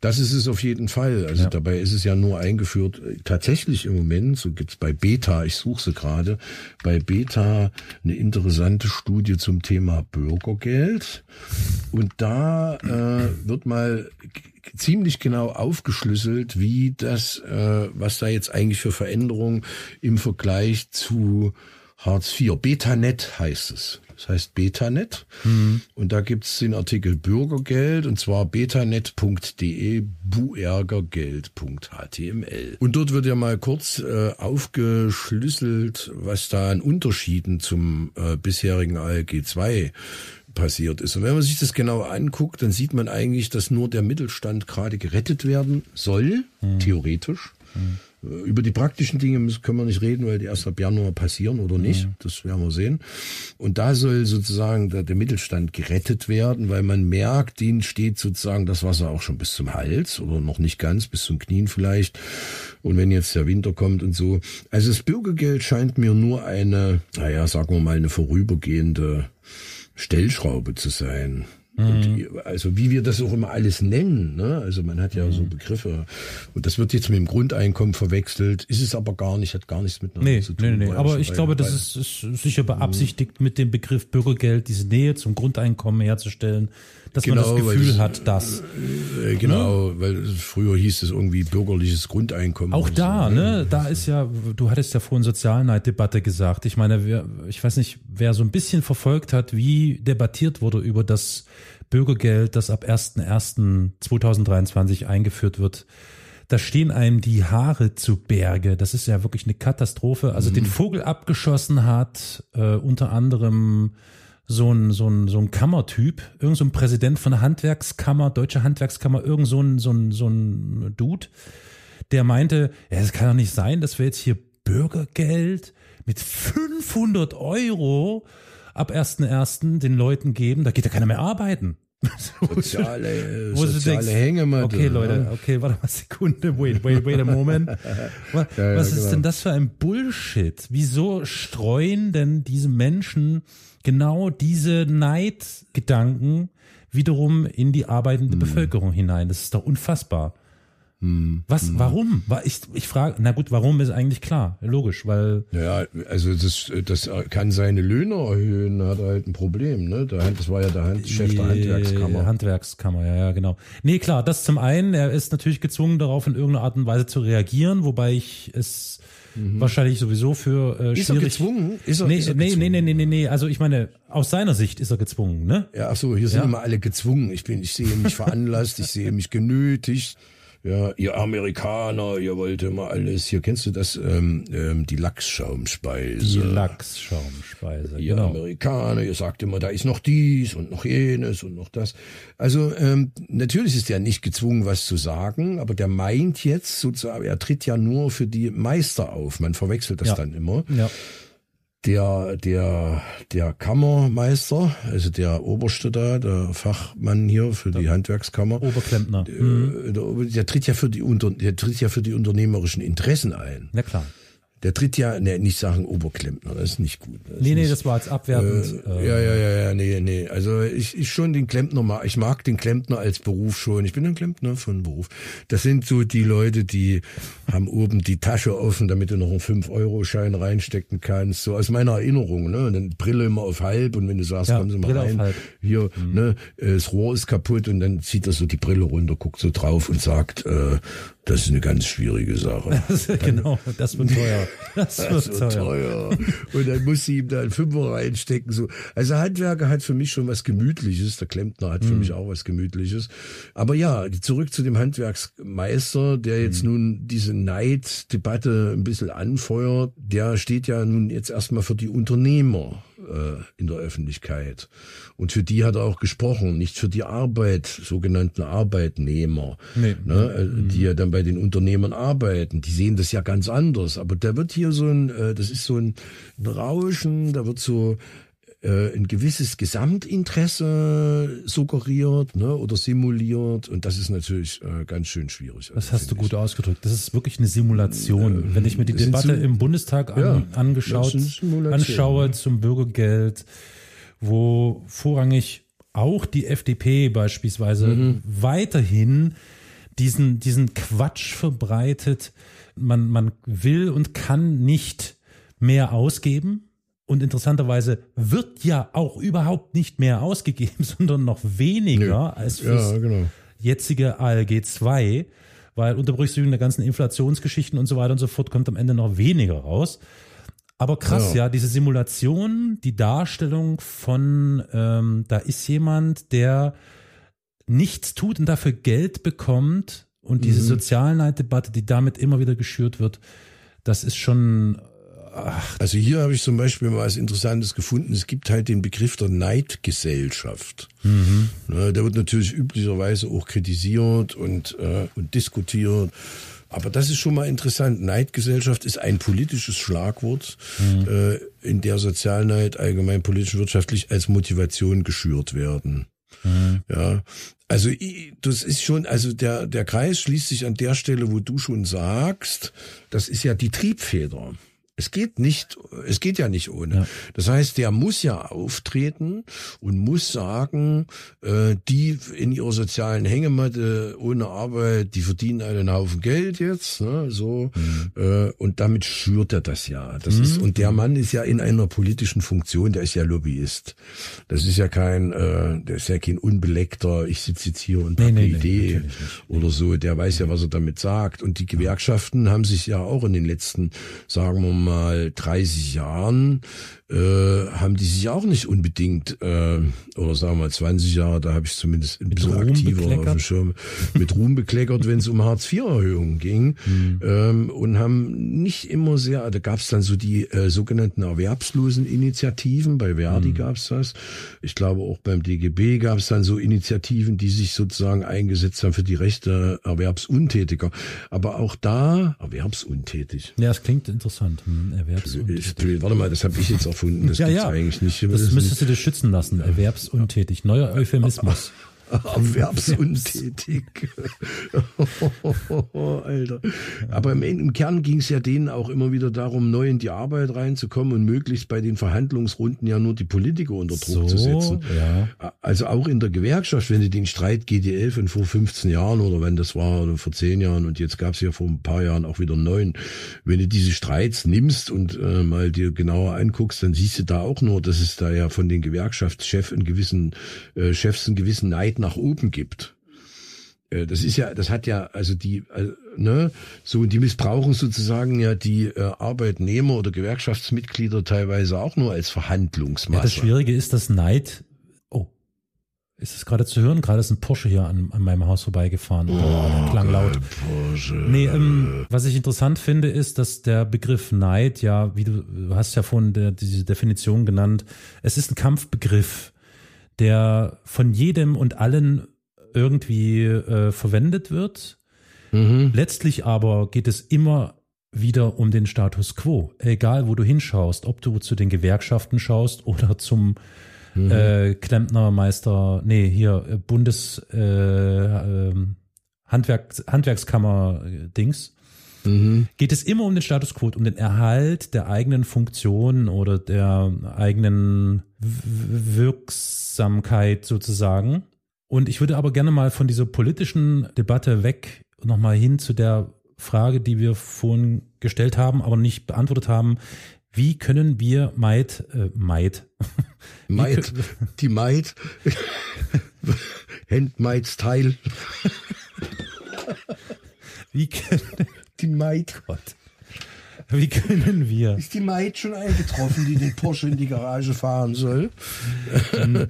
Das ist es auf jeden Fall. Also ja. dabei ist es ja nur eingeführt, tatsächlich im Moment, so gibt's bei Beta, ich suche sie gerade, bei Beta eine interessante Studie zum Thema Bürgergeld. Und da äh, wird mal ziemlich genau aufgeschlüsselt, wie das, äh, was da jetzt eigentlich für Veränderungen im Vergleich zu Hartz IV, Betanet heißt es. Das heißt Betanet. Mhm. Und da gibt's den Artikel Bürgergeld und zwar betanet.de buergergeld.html. Und dort wird ja mal kurz äh, aufgeschlüsselt, was da an Unterschieden zum äh, bisherigen ALG 2 passiert ist. Und wenn man sich das genau anguckt, dann sieht man eigentlich, dass nur der Mittelstand gerade gerettet werden soll, mhm. theoretisch. Mhm. Über die praktischen Dinge können wir nicht reden, weil die erst ab Januar passieren oder nicht. Mhm. Das werden wir sehen. Und da soll sozusagen der, der, Mittelstand gerettet werden, weil man merkt, denen steht sozusagen das Wasser auch schon bis zum Hals oder noch nicht ganz, bis zum Knien vielleicht. Und wenn jetzt der Winter kommt und so. Also das Bürgergeld scheint mir nur eine, naja, sagen wir mal, eine vorübergehende Stellschraube zu sein. Und, mhm. also wie wir das auch immer alles nennen, ne? Also man hat ja mhm. so Begriffe und das wird jetzt mit dem Grundeinkommen verwechselt, ist es aber gar nicht, hat gar nichts miteinander nee, zu tun. Nee, nee, nee. Aber ich glaube, das ist, ist sicher beabsichtigt, mhm. mit dem Begriff Bürgergeld diese Nähe zum Grundeinkommen herzustellen dass genau, man das genau, Gefühl das, hat, dass. Äh, genau, ne? weil früher hieß es irgendwie bürgerliches Grundeinkommen. Auch da, so. ne? ne? Da ist ja, du hattest ja vorhin Sozialneiddebatte gesagt. Ich meine, wer, ich weiß nicht, wer so ein bisschen verfolgt hat, wie debattiert wurde über das Bürgergeld, das ab 1.1.2023 eingeführt wird da stehen einem die Haare zu Berge. Das ist ja wirklich eine Katastrophe. Also mhm. den Vogel abgeschossen hat, äh, unter anderem so ein, so ein, so ein Kammertyp, irgend so ein Präsident von der Handwerkskammer, Deutsche Handwerkskammer, irgend so ein, so ein, so ein Dude, der meinte, ja, es kann doch nicht sein, dass wir jetzt hier Bürgergeld mit 500 Euro ab 1.1. den Leuten geben, da geht ja keiner mehr arbeiten. Soziale, wo soziale denkst, Hängematte. Okay, Leute, ne? okay, warte mal Sekunde, wait, wait, wait a moment. Was, ja, ja, was ist genau. denn das für ein Bullshit? Wieso streuen denn diese Menschen genau diese Neidgedanken wiederum in die arbeitende hm. Bevölkerung hinein. Das ist doch unfassbar. Hm. Was, hm. warum? Ich, ich frage, na gut, warum ist eigentlich klar, logisch, weil. Ja, also das, das kann seine Löhne erhöhen, hat halt ein Problem, ne? Der, das war ja der Hand, Chef der Handwerkskammer. Handwerkskammer, ja, ja, genau. Nee, klar, das zum einen, er ist natürlich gezwungen, darauf in irgendeiner Art und Weise zu reagieren, wobei ich es mhm. wahrscheinlich sowieso für äh, ist schwierig. Ist er gezwungen? Ist er, nee, ist er nee, gezwungen? nee, nee, nee, nee, also ich meine, aus seiner Sicht ist er gezwungen, ne? Ja, ach so, hier sind ja. immer alle gezwungen. Ich bin, ich sehe mich veranlasst, ich sehe mich genötigt. Ja, ihr Amerikaner, ihr wollt immer alles. Hier kennst du das, ähm, ähm, die Lachsschaumspeise. Die Lachsschaumspeise, ihr genau. Amerikaner, ihr sagt immer, da ist noch dies und noch jenes und noch das. Also ähm, natürlich ist der nicht gezwungen, was zu sagen, aber der meint jetzt sozusagen, er tritt ja nur für die Meister auf. Man verwechselt das ja. dann immer. Ja der, der, der Kammermeister, also der Oberste da, der Fachmann hier für die Handwerkskammer. Oberklempner. Der, mhm. der, der, tritt ja für die, der tritt ja für die unternehmerischen Interessen ein. Na klar. Der tritt ja, ne, nicht sagen Oberklempner, das ist nicht gut. Das nee, nee, das war als abwertend. Äh, ja, ja, ja, ja, nee, nee. Also ich, ich schon den Klempner mag, ich mag den Klempner als Beruf schon. Ich bin ein Klempner von Beruf. Das sind so die Leute, die haben oben die Tasche offen, damit du noch einen 5-Euro-Schein reinstecken kannst. So aus meiner Erinnerung, ne? Und dann Brille immer auf halb und wenn du sagst, ja, kommen Sie mal Brille rein, hier, mhm. ne, das Rohr ist kaputt und dann zieht er so die Brille runter, guckt so drauf und sagt, äh, das ist eine ganz schwierige Sache. genau, das wird teuer. Das wird, das wird teuer. teuer. Und dann muss sie ihm da einen Fünfer reinstecken. So. Also Handwerker hat für mich schon was Gemütliches. Der Klempner hat für mhm. mich auch was Gemütliches. Aber ja, zurück zu dem Handwerksmeister, der jetzt mhm. nun diese Neiddebatte ein bisschen anfeuert. Der steht ja nun jetzt erstmal für die Unternehmer äh, in der Öffentlichkeit. Und für die hat er auch gesprochen, nicht für die Arbeit, sogenannten Arbeitnehmer, nee. ne, äh, mhm. die ja dann bei den Unternehmern arbeiten. Die sehen das ja ganz anders. Aber da wird hier so ein, äh, das ist so ein, ein Rauschen, da wird so äh, ein gewisses Gesamtinteresse suggeriert ne, oder simuliert und das ist natürlich äh, ganz schön schwierig. Das hast du gut ich. ausgedrückt. Das ist wirklich eine Simulation. Äh, Wenn ich mir die Debatte im Bundestag an, ja, angeschaut anschaue zum Bürgergeld, wo vorrangig auch die FDP beispielsweise mhm. weiterhin diesen, diesen Quatsch verbreitet. Man, man will und kann nicht mehr ausgeben. Und interessanterweise wird ja auch überhaupt nicht mehr ausgegeben, sondern noch weniger nee. als fürs ja, genau. jetzige ALG 2, weil unter Berücksichtigung der ganzen Inflationsgeschichten und so weiter und so fort kommt am Ende noch weniger raus. Aber krass, ja, ja diese Simulation, die Darstellung von, ähm, da ist jemand, der nichts tut und dafür Geld bekommt und diese mhm. Sozialneiddebatte, die damit immer wieder geschürt wird, das ist schon Ach. Also hier habe ich zum Beispiel mal was Interessantes gefunden. Es gibt halt den Begriff der Neidgesellschaft. Mhm. der wird natürlich üblicherweise auch kritisiert und, äh, und diskutiert. Aber das ist schon mal interessant. Neidgesellschaft ist ein politisches Schlagwort, mhm. äh, in der Sozialneid allgemein politisch wirtschaftlich als Motivation geschürt werden. Mhm. Ja, also das ist schon, also der der Kreis schließt sich an der Stelle, wo du schon sagst, das ist ja die Triebfeder. Es geht nicht, es geht ja nicht ohne. Ja. Das heißt, der muss ja auftreten und muss sagen, äh, die in ihrer sozialen Hängematte ohne Arbeit, die verdienen einen Haufen Geld jetzt, ne, so mhm. äh, und damit schürt er das ja. Das mhm. ist und der Mann ist ja in einer politischen Funktion, der ist ja Lobbyist. Das ist ja kein, äh, der ist ja kein unbeleckter. Ich sitze jetzt hier und nee, habe nee, Idee nee, oder so. Der weiß ja, was er damit sagt. Und die Gewerkschaften haben sich ja auch in den letzten, sagen wir mal mal 30 Jahren äh, haben die sich auch nicht unbedingt, äh, oder sagen wir mal 20 Jahre, da habe ich zumindest ein bisschen aktiver auf dem Schirm, mit Ruhm bekleckert, wenn es um Hartz-IV-Erhöhungen ging. Mhm. Ähm, und haben nicht immer sehr, da gab es dann so die äh, sogenannten Erwerbslosen-Initiativen, bei Verdi mhm. gab es das. Ich glaube auch beim DGB gab es dann so Initiativen, die sich sozusagen eingesetzt haben für die Rechte Erwerbsuntätiger. Aber auch da, erwerbsuntätig. Ja, das klingt interessant. Hm, erwerbsuntätig. Warte mal, das habe ich jetzt auch erfunden. Das ja, ja. eigentlich nicht. Das, müsstest du dir schützen lassen. Erwerbsuntätig. Neuer Euphemismus. Erwerbsuntätig. Alter. Aber im, im Kern ging es ja denen auch immer wieder darum, neu in die Arbeit reinzukommen und möglichst bei den Verhandlungsrunden ja nur die Politiker unter Druck so, zu setzen. Ja. Also auch in der Gewerkschaft, wenn du den Streit GDL von vor 15 Jahren oder wenn das war oder vor 10 Jahren und jetzt gab es ja vor ein paar Jahren auch wieder neun, wenn du diese Streits nimmst und äh, mal dir genauer anguckst, dann siehst du da auch nur, dass es da ja von den Gewerkschaftschefs einen gewissen äh, Chefs einen gewissen Neid nach oben gibt. Äh, das ist ja, das hat ja, also die, äh, ne, so, die missbrauchen sozusagen ja die äh, Arbeitnehmer oder Gewerkschaftsmitglieder teilweise auch nur als Verhandlungsmasse. Ja, das Schwierige ist, dass Neid, oh, ist es gerade zu hören? Gerade ist ein Porsche hier an, an meinem Haus vorbeigefahren. Oh, klang laut. Porsche. Nee, ähm, was ich interessant finde, ist, dass der Begriff Neid, ja, wie du, du hast ja vorhin der, diese Definition genannt, es ist ein Kampfbegriff der von jedem und allen irgendwie äh, verwendet wird. Mhm. Letztlich aber geht es immer wieder um den Status quo. Egal, wo du hinschaust, ob du zu den Gewerkschaften schaust oder zum mhm. äh, Klempnermeister, nee, hier äh, Bundes äh, äh, Handwerk, Handwerkskammer-Dings, mhm. geht es immer um den Status quo, um den Erhalt der eigenen Funktion oder der eigenen Wirksamkeit sozusagen. Und ich würde aber gerne mal von dieser politischen Debatte weg nochmal hin zu der Frage, die wir vorhin gestellt haben, aber nicht beantwortet haben. Wie können wir Maid, äh, Maid, Maid, die Maid, Handmaids Teil. Wie können, die Maid. Gott. Wie können wir? Ist die Maid schon eingetroffen, die den Porsche in die Garage fahren soll?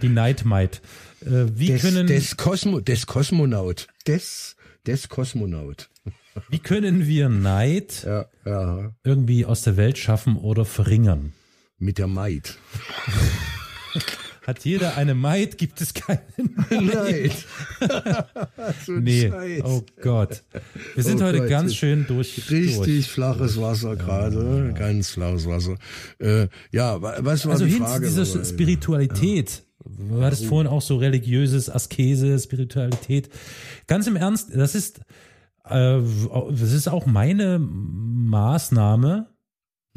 Die Night Maid. Äh, wie des, können des, Kosmo, des Kosmonaut. Des, des Kosmonaut. Wie können wir Neid ja, ja. irgendwie aus der Welt schaffen oder verringern? Mit der Maid. Hat jeder eine Maid, gibt es keinen Neid. nee, Scheiß. oh Gott. Wir sind oh heute Gott. ganz schön durch. Richtig durch. flaches Wasser gerade, ja. ganz flaches Wasser. Äh, ja, was war also die hin Frage? dieser Spiritualität. Ja. Du hattest vorhin auch so religiöses Askese, Spiritualität. Ganz im Ernst, das ist, äh, das ist auch meine Maßnahme,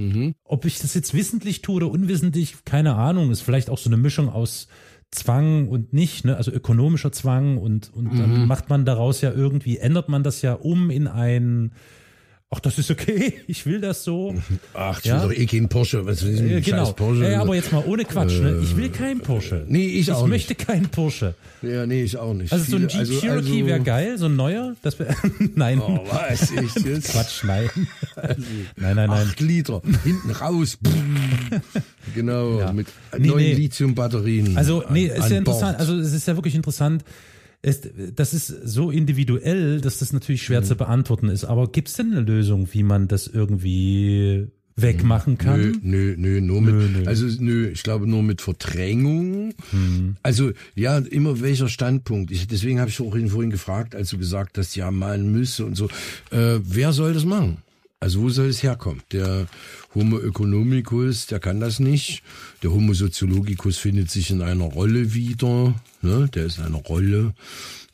Mhm. Ob ich das jetzt wissentlich tue oder unwissentlich, keine Ahnung. Ist vielleicht auch so eine Mischung aus Zwang und nicht, ne? also ökonomischer Zwang und, und mhm. dann macht man daraus ja irgendwie, ändert man das ja um in ein ach, das ist okay, ich will das so. Ach, ich ja? will doch eh keinen Porsche. Was ist äh, genau. Porsche? Ja, aber jetzt mal ohne Quatsch, äh, ne? Ich will keinen Porsche. Nee, ich, ich auch nicht. Ich möchte keinen Porsche. Ja, nee, ich auch nicht. Also Viele, so ein Jeep also, Cherokee also, wäre geil, so ein neuer. Das wär, nein. Oh, weiß ich jetzt. Quatsch, nein. Also, nein, nein, nein. Acht Liter, hinten raus. genau, ja. mit nee, neuen nee. Lithium-Batterien. Also, nee, an, ist ja interessant. Also, es ist ja wirklich interessant es, das ist so individuell, dass das natürlich schwer mhm. zu beantworten ist. Aber gibt es denn eine Lösung, wie man das irgendwie wegmachen kann? Nö, nö, nö, nur mit, nö, nö. also nö, ich glaube nur mit Verdrängung. Hm. Also ja, immer welcher Standpunkt. Ich, deswegen habe ich auch vorhin gefragt, als du gesagt hast, ja, man müsse und so. Äh, wer soll das machen? Also wo soll es herkommen? Der Homo economicus, der kann das nicht. Der Homo sociologicus findet sich in einer Rolle wieder. Ne? Der ist in einer Rolle.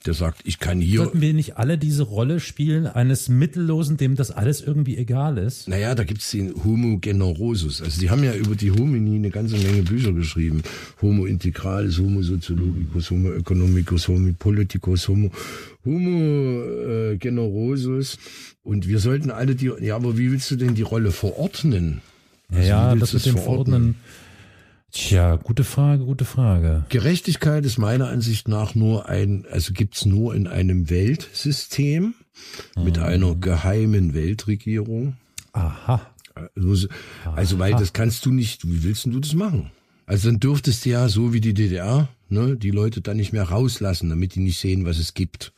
Der sagt, ich kann hier. Sollten wir nicht alle diese Rolle spielen, eines Mittellosen, dem das alles irgendwie egal ist? Naja, da gibt's den Homo generosus. Also die haben ja über die Homini eine ganze Menge Bücher geschrieben. Homo integralis, Homo sociologicus, Homo economicus, Homo politicus, Homo, Homo äh, generosus. Und wir sollten alle die, ja, aber wie willst du denn die Rolle verordnen? Also ja, das ist dem Verordnen. Tja, gute Frage, gute Frage. Gerechtigkeit ist meiner Ansicht nach nur ein, also gibt's nur in einem Weltsystem mit mhm. einer geheimen Weltregierung. Aha. Also, also weil das kannst du nicht, wie willst du das machen? Also dann dürftest du ja, so wie die DDR, ne, die Leute dann nicht mehr rauslassen, damit die nicht sehen, was es gibt.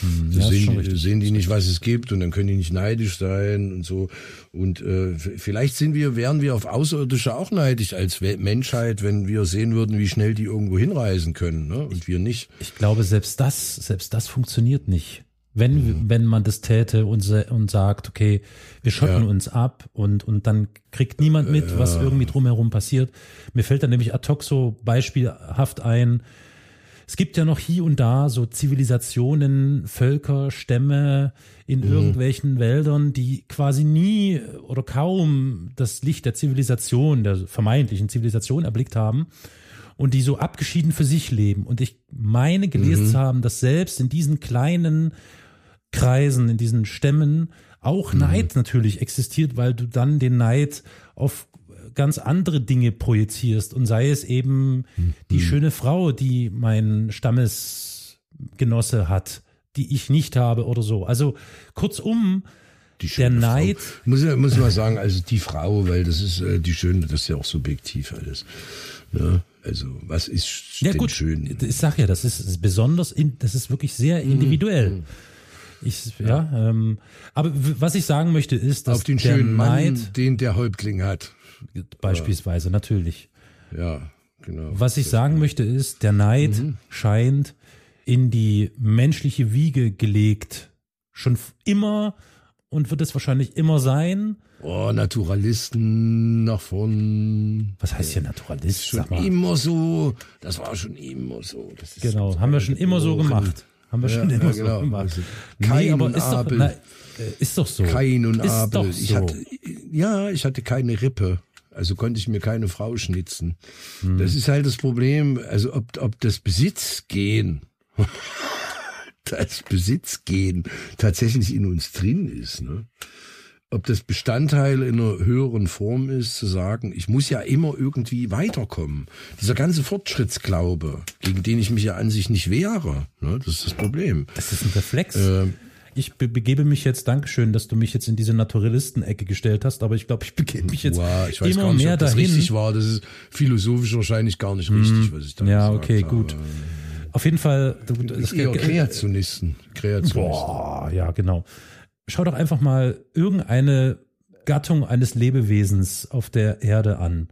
Hm, ja, sehen, sehen die nicht, was es gibt und dann können die nicht neidisch sein und so. Und äh, vielleicht sind wir, wären wir auf Außerirdische auch neidisch als Menschheit, wenn wir sehen würden, wie schnell die irgendwo hinreisen können, ne? Und wir nicht. Ich glaube, selbst das, selbst das funktioniert nicht. Wenn, mhm. wenn man das täte und, und sagt, okay, wir schotten ja. uns ab und, und dann kriegt niemand mit, was irgendwie drumherum passiert. Mir fällt dann nämlich ad hoc so beispielhaft ein, es gibt ja noch hier und da so Zivilisationen, Völker, Stämme in mhm. irgendwelchen Wäldern, die quasi nie oder kaum das Licht der Zivilisation, der vermeintlichen Zivilisation erblickt haben und die so abgeschieden für sich leben. Und ich meine gelesen mhm. zu haben, dass selbst in diesen kleinen Kreisen, in diesen Stämmen auch mhm. Neid natürlich existiert, weil du dann den Neid auf ganz andere Dinge projizierst und sei es eben mhm. die schöne Frau, die mein Stammesgenosse hat, die ich nicht habe oder so. Also kurzum, der Neid. Frau. Muss, muss man sagen, also die Frau, weil das ist äh, die schöne, das ist ja auch subjektiv alles. Ja, also was ist ja, gut, schön? Ich sag ja, das ist besonders, in, das ist wirklich sehr mhm. individuell. Mhm. Ich, ja, ja ähm, aber was ich sagen möchte ist, dass Auf den der schönen Neid, Mann, den der Häuptling hat. Beispielsweise, ja. natürlich. Ja, genau. Was ich sagen möchte ist, der Neid mhm. scheint in die menschliche Wiege gelegt, schon immer und wird es wahrscheinlich immer sein. Oh, Naturalisten nach vorn. Was heißt hier Naturalist? Schon immer so. Das war schon immer so. genau, haben wir schon immer so gemacht. Haben wir schon ja, immer ja, genau. so gemacht. Kain nee, aber ist Abel. Doch, na, äh, ist doch so. Kain und ist Abel. Doch so. Ich hatte, ja, ich hatte keine Rippe. Also konnte ich mir keine Frau schnitzen. Hm. Das ist halt das Problem. Also ob, ob das Besitzgehen, das Besitzgehen tatsächlich in uns drin ist. Ne? Ob das Bestandteil in einer höheren Form ist, zu sagen, ich muss ja immer irgendwie weiterkommen. Dieser ganze Fortschrittsglaube, gegen den ich mich ja an sich nicht wehre, ne, das ist das Problem. Das ist ein Reflex. Äh, ich be begebe mich jetzt, Dankeschön, dass du mich jetzt in diese Naturalisten-Ecke gestellt hast, aber ich glaube, ich begebe mich jetzt wow, ich weiß immer gar nicht, mehr ob das dahin. richtig war. Das ist philosophisch wahrscheinlich gar nicht richtig, hm, was ich da Ja, okay, gut. Habe. Auf jeden Fall. Das eher Kreationisten. Kreationisten. Boah, ja, genau schau doch einfach mal irgendeine Gattung eines Lebewesens auf der Erde an.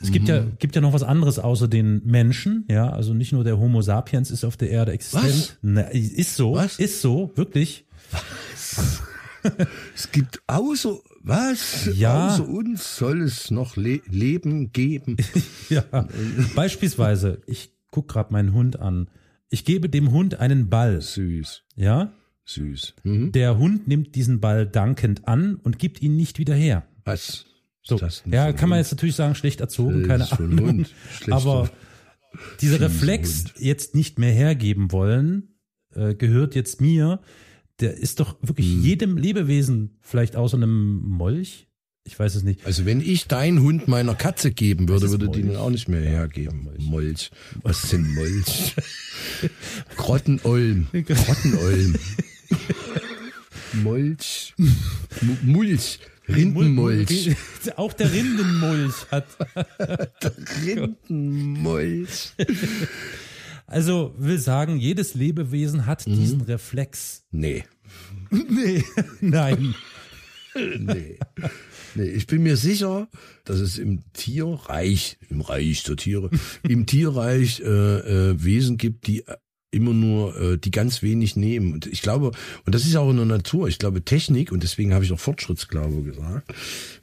Es gibt mhm. ja, gibt ja noch was anderes außer den Menschen, ja, also nicht nur der Homo sapiens ist auf der Erde existent. Was? Na, ist so, was? ist so, wirklich. Was? es gibt außer, was? Ja. Außer uns soll es noch Le Leben geben. ja. Beispielsweise, ich guck gerade meinen Hund an. Ich gebe dem Hund einen Ball. Süß. Ja? Süß. Mhm. Der Hund nimmt diesen Ball dankend an und gibt ihn nicht wieder her. Was? So. Ja, kann man jetzt natürlich sagen, schlecht erzogen, keine Ahnung. Aber dieser Reflex, Hund. jetzt nicht mehr hergeben wollen, äh, gehört jetzt mir. Der ist doch wirklich hm. jedem Lebewesen, vielleicht außer einem Molch, ich weiß es nicht. Also wenn ich deinen Hund meiner Katze geben würde, würde die den auch nicht mehr hergeben. Molch. Molch. Was sind Molch? Grottenolm. Grottenolm. Molch. Mulch. Rindenmulch. Auch der Rindenmulch hat. der Rindenmulch. Also will sagen, jedes Lebewesen hat mhm. diesen Reflex. Nee. Nee, nein. nee. Nee, ich bin mir sicher, dass es im Tierreich, im Reich der Tiere, im Tierreich äh, äh, Wesen gibt, die immer nur äh, die ganz wenig nehmen. Und ich glaube, und das ist auch in der Natur, ich glaube, Technik, und deswegen habe ich auch Fortschrittsglaube gesagt,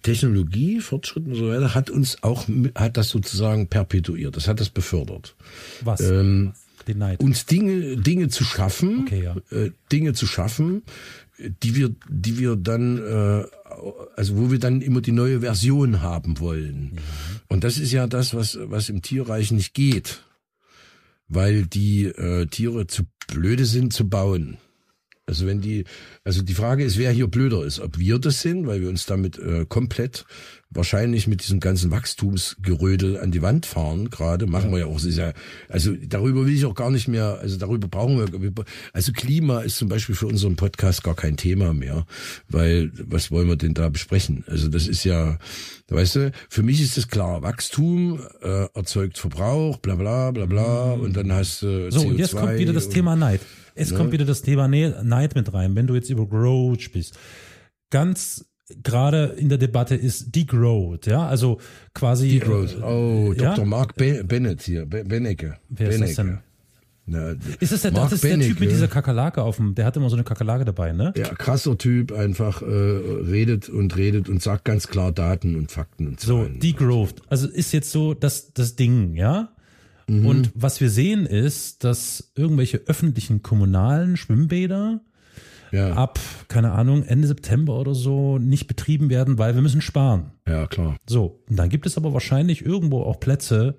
Technologie, Fortschritt und so weiter, hat uns auch, hat das sozusagen perpetuiert, das hat das befördert. Was? Ähm, Den Neid. Uns Dinge, Dinge zu schaffen, okay, ja. äh, Dinge zu schaffen, die wir, die wir dann, äh, also wo wir dann immer die neue Version haben wollen. Mhm. Und das ist ja das, was, was im Tierreich nicht geht weil die äh, Tiere zu blöde sind zu bauen. Also wenn die, also die Frage ist, wer hier blöder ist, ob wir das sind, weil wir uns damit äh, komplett wahrscheinlich mit diesem ganzen Wachstumsgerödel an die Wand fahren. Gerade machen wir ja auch sehr, also darüber will ich auch gar nicht mehr, also darüber brauchen wir, also Klima ist zum Beispiel für unseren Podcast gar kein Thema mehr, weil was wollen wir denn da besprechen? Also das ist ja, weißt du, für mich ist das klar, Wachstum äh, erzeugt Verbrauch, bla bla bla bla und dann hast du äh, So, und jetzt kommt wieder das Thema Neid. Es ne? kommt wieder das Thema Neid mit rein, wenn du jetzt über Growth sprichst. Ganz gerade in der Debatte ist Degrowth, ja, also quasi. Degrowth, äh, oh, ja? Dr. Mark Bennett hier, Benecke. Wer ist das denn? Na, ist es der, Mark das ist Benecke. der Typ mit dieser Kakerlake auf dem, der hat immer so eine Kakerlake dabei, ne? Ja, krasser Typ, einfach äh, redet und redet und sagt ganz klar Daten und Fakten und Zahlen. So, Degrowth, also ist jetzt so das, das Ding, ja? Mhm. Und was wir sehen ist, dass irgendwelche öffentlichen kommunalen Schwimmbäder ja. ab, keine Ahnung, Ende September oder so nicht betrieben werden, weil wir müssen sparen. Ja, klar. So, und dann gibt es aber wahrscheinlich irgendwo auch Plätze,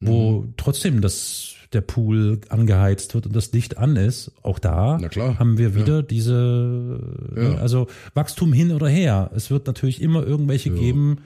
wo mhm. trotzdem das der Pool angeheizt wird und das Licht an ist, auch da haben wir wieder ja. diese, ja. also Wachstum hin oder her. Es wird natürlich immer irgendwelche geben,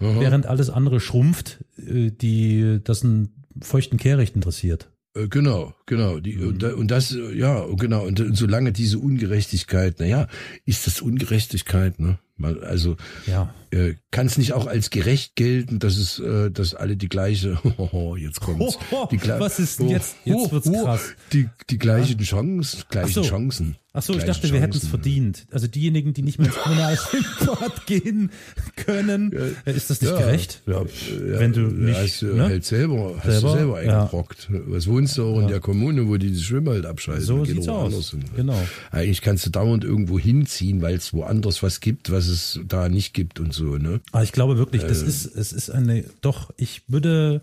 Aha. während alles andere schrumpft, äh, die das einen feuchten Kehricht interessiert. Äh, genau, genau. Die, mhm. und, das, ja, genau. Und, und solange diese Ungerechtigkeit, naja, ist das Ungerechtigkeit, ne? Also ja. äh, kann es nicht auch als gerecht gelten, dass es, äh, dass alle die gleiche, oh, jetzt kommt's. Die, Was ist denn jetzt? Jetzt wird's krass. Die, die gleichen ja. Chancen, gleichen so. Chancen. Ach so, ich dachte, wir hätten es verdient. Also diejenigen, die nicht mehr ins Kommunalfilmbad gehen können, ja, ist das nicht ja, gerecht? Ja, wenn du nicht hast du ne? halt selber, hast selber, du selber eingebrockt. Was wohnst du auch in der Kommune, wo die das Schwimmbad abschalten? So sieht's aus. Hin. Genau. Eigentlich kannst du dauernd irgendwo hinziehen, weil es woanders was gibt, was es da nicht gibt und so. Ne? Aber ich glaube wirklich, das äh, ist, es ist eine. Doch, ich würde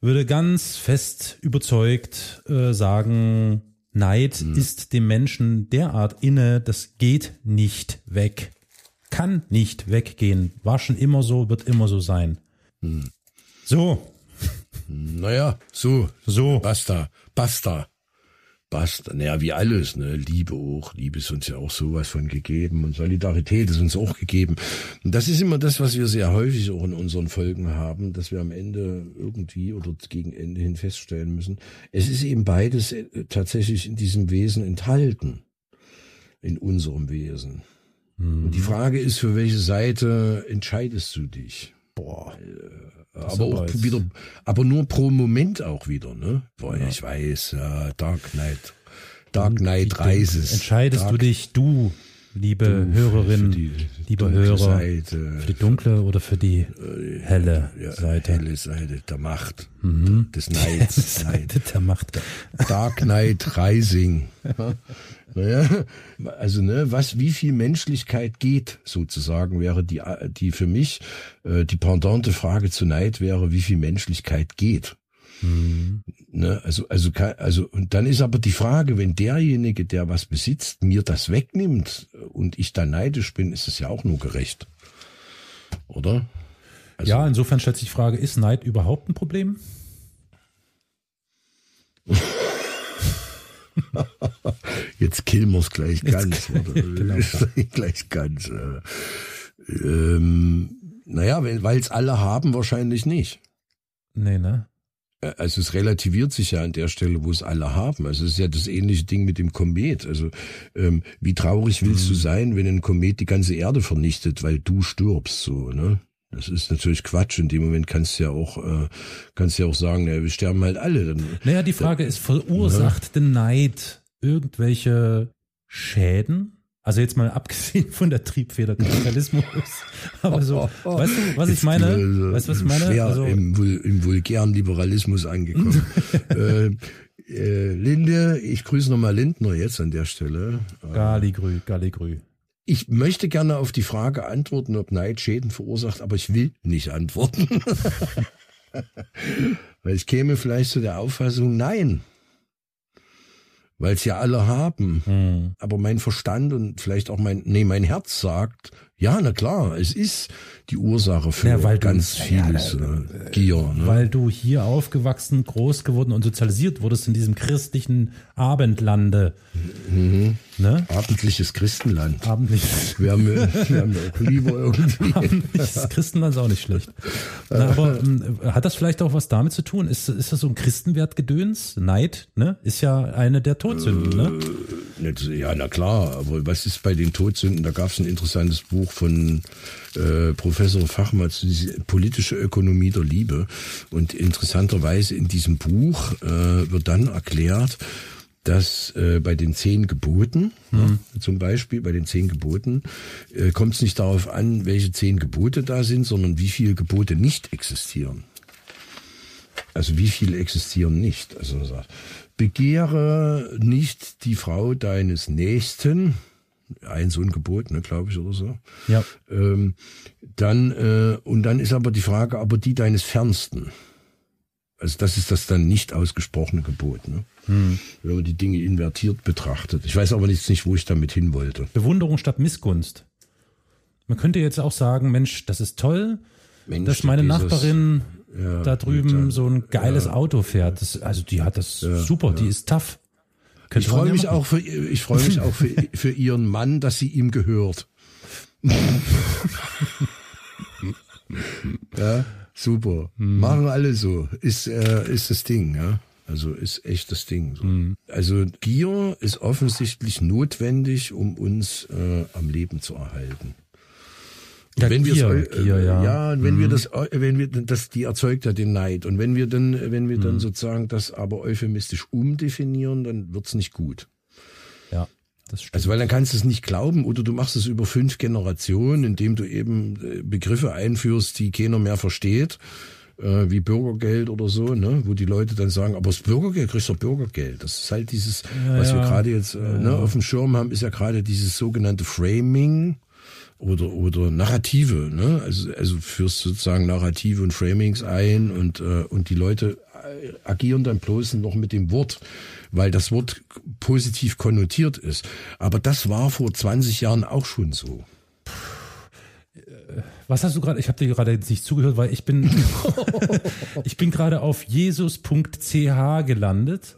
würde ganz fest überzeugt äh, sagen Neid mhm. ist dem Menschen derart inne, das geht nicht weg. Kann nicht weggehen. War schon immer so, wird immer so sein. Mhm. So. Naja, so. So. Basta. Basta. Basta. Naja, wie alles, ne? Liebe auch. Liebe ist uns ja auch sowas von gegeben und Solidarität ist uns auch gegeben. Und das ist immer das, was wir sehr häufig auch in unseren Folgen haben, dass wir am Ende irgendwie oder gegen Ende hin feststellen müssen. Es ist eben beides äh, tatsächlich in diesem Wesen enthalten. In unserem Wesen. Mhm. Und die Frage ist, für welche Seite entscheidest du dich? Boah. Äh, aber auch weiß. wieder, aber nur pro Moment auch wieder, ne? Boah, ja. ich weiß, ja, Dark Knight. Dark Knight Rises. Entscheidest Dark, du dich, du, liebe du, Hörerin, die lieber Hörer, Seite, für die dunkle oder für die äh, helle ja, Seite? Helle Seite der Macht, mhm. des Neids. Seite der Macht. Dark Knight Rising. Naja, also ne, was, wie viel Menschlichkeit geht, sozusagen, wäre die, die für mich äh, die pendante Frage zu Neid wäre, wie viel Menschlichkeit geht. Mhm. Ne, also, also, also, und dann ist aber die Frage, wenn derjenige, der was besitzt, mir das wegnimmt und ich dann neidisch bin, ist es ja auch nur gerecht. Oder? Also, ja, insofern stellt sich die Frage, ist Neid überhaupt ein Problem? Jetzt killen wir es gleich ganz. genau. gleich ganz. Äh, ähm, naja, weil es alle haben, wahrscheinlich nicht. Nee, ne? Äh, also es relativiert sich ja an der Stelle, wo es alle haben. Also es ist ja das ähnliche Ding mit dem Komet. Also ähm, wie traurig willst mhm. du sein, wenn ein Komet die ganze Erde vernichtet, weil du stirbst, so, ne? Das ist natürlich Quatsch. In dem Moment kannst du ja auch, äh, kannst du ja auch sagen, ja, wir sterben halt alle. Dann, naja, die Frage dann, ist, verursacht ja. denn Neid irgendwelche Schäden? Also jetzt mal abgesehen von der Triebfeder Kapitalismus. Aber so, oh, oh, oh. weißt du, was ich meine? Also weißt du, was ich meine? Schwer also, im, im vulgären Liberalismus angekommen. äh, äh, Linde, ich grüße nochmal Lindner jetzt an der Stelle. Galigrü, Galigrü. Ich möchte gerne auf die Frage antworten, ob Neid Schäden verursacht, aber ich will nicht antworten. Weil ich käme vielleicht zu der Auffassung, nein weil es ja alle haben. Hm. Aber mein Verstand und vielleicht auch mein, nee, mein Herz sagt, ja, na klar, es ist die Ursache für ja, ganz du, vieles ja, äh, Gier. Ne? Weil du hier aufgewachsen, groß geworden und sozialisiert wurdest in diesem christlichen Abendlande. Mhm. Ne? Abendliches Christenland. Abendliches. Wir haben, wir haben lieber irgendwie. Abendliches Christenland ist auch nicht schlecht. Na, aber ähm, hat das vielleicht auch was damit zu tun? Ist, ist das so ein Christenwertgedöns? Neid, ne? Ist ja eine der Todsünden, ne? Äh, ja, na klar, aber was ist bei den Todsünden? Da gab es ein interessantes Buch von äh, Professor Fachmann politische Ökonomie der Liebe. Und interessanterweise in diesem Buch äh, wird dann erklärt, dass äh, bei den zehn Geboten, mhm. ja, zum Beispiel bei den zehn Geboten, äh, kommt es nicht darauf an, welche zehn Gebote da sind, sondern wie viele Gebote nicht existieren. Also wie viele existieren nicht. Also begehre nicht die Frau deines Nächsten, ein so ein Gebot, ne, glaube ich, oder so. Ja. Ähm, dann, äh, und dann ist aber die Frage, aber die deines Fernsten. Also das ist das dann nicht ausgesprochene Gebot, ne? Hm. Wenn man die Dinge invertiert betrachtet. Ich weiß aber jetzt nicht, wo ich damit hin wollte. Bewunderung statt Missgunst. Man könnte jetzt auch sagen, Mensch, das ist toll, Mensch, dass meine Nachbarin ja, da drüben so ein geiles ja, Auto fährt. Das, also die hat das ja, super, die ist tough. Könnte ich freue mich auch für, ich freue mich auch für, für ihren Mann, dass sie ihm gehört. ja, super. Mhm. Machen alle so. Ist, äh, ist das Ding, ja. Also ist echt das Ding. So. Mhm. Also Gier ist offensichtlich notwendig, um uns äh, am Leben zu erhalten. Ja, wenn wir äh, Gier, ja. ja, wenn mhm. wir das, wenn wir das, die erzeugt ja den Neid. Und wenn wir dann, wenn wir mhm. dann sozusagen das aber euphemistisch umdefinieren, dann wird's nicht gut. Ja. Das stimmt. Also weil dann kannst du es nicht glauben oder du machst es über fünf Generationen, indem du eben äh, Begriffe einführst, die keiner mehr versteht, äh, wie Bürgergeld oder so, ne, wo die Leute dann sagen, aber das Bürgergeld kriegst du Bürgergeld. Das ist halt dieses, ja, was ja. wir gerade jetzt äh, ne, auf dem Schirm haben, ist ja gerade dieses sogenannte Framing oder oder Narrative, ne? Also also führst sozusagen Narrative und Framings ein und äh, und die Leute äh, agieren dann bloß noch mit dem Wort, weil das Wort positiv konnotiert ist. Aber das war vor 20 Jahren auch schon so. Was hast du gerade? Ich habe dir gerade nicht zugehört, weil ich bin ich bin gerade auf jesus.ch gelandet.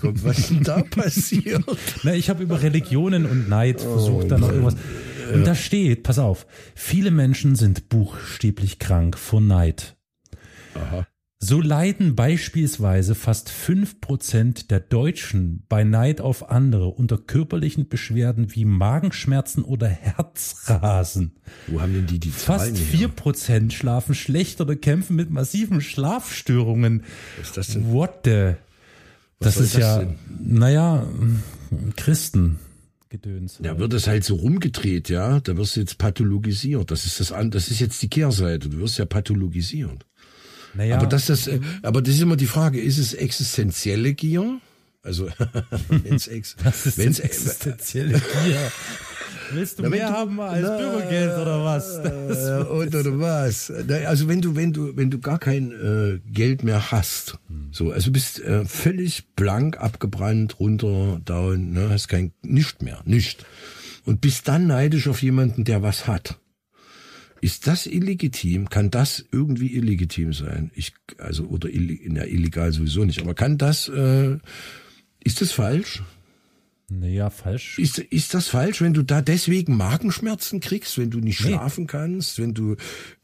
Kommt, was denn da passiert? Na, ich habe über Religionen und Neid versucht, oh, da noch irgendwas. Und da steht, pass auf, viele Menschen sind buchstäblich krank vor Neid. Aha. So leiden beispielsweise fast fünf Prozent der Deutschen bei Neid auf andere unter körperlichen Beschwerden wie Magenschmerzen oder Herzrasen. Wo haben denn die die Fast vier Prozent schlafen schlecht oder kämpfen mit massiven Schlafstörungen. Was ist das denn? What the? Was das ist das ja, denn? naja, Christen. Gedöns. Da wird es halt so rumgedreht, ja. Da wirst du jetzt pathologisiert. Das ist das an, das ist jetzt die Kehrseite. Du wirst ja pathologisiert. Naja. Aber das, das, aber das ist immer die Frage, ist es existenzielle Gier? Also, ex, das ist wenn's existenzielle Gier. Willst du Na, mehr du, haben als na, Bürgergeld oder was? Und oder was? Also wenn du wenn du wenn du gar kein äh, Geld mehr hast, so also bist äh, völlig blank abgebrannt runter down, ne, hast kein nicht mehr, nicht und bist dann neidisch auf jemanden, der was hat. Ist das illegitim? Kann das irgendwie illegitim sein? Ich also oder in der illegal sowieso nicht, aber kann das äh, ist das falsch? Naja, falsch. Ist, ist das falsch, wenn du da deswegen Magenschmerzen kriegst, wenn du nicht nee. schlafen kannst, wenn du,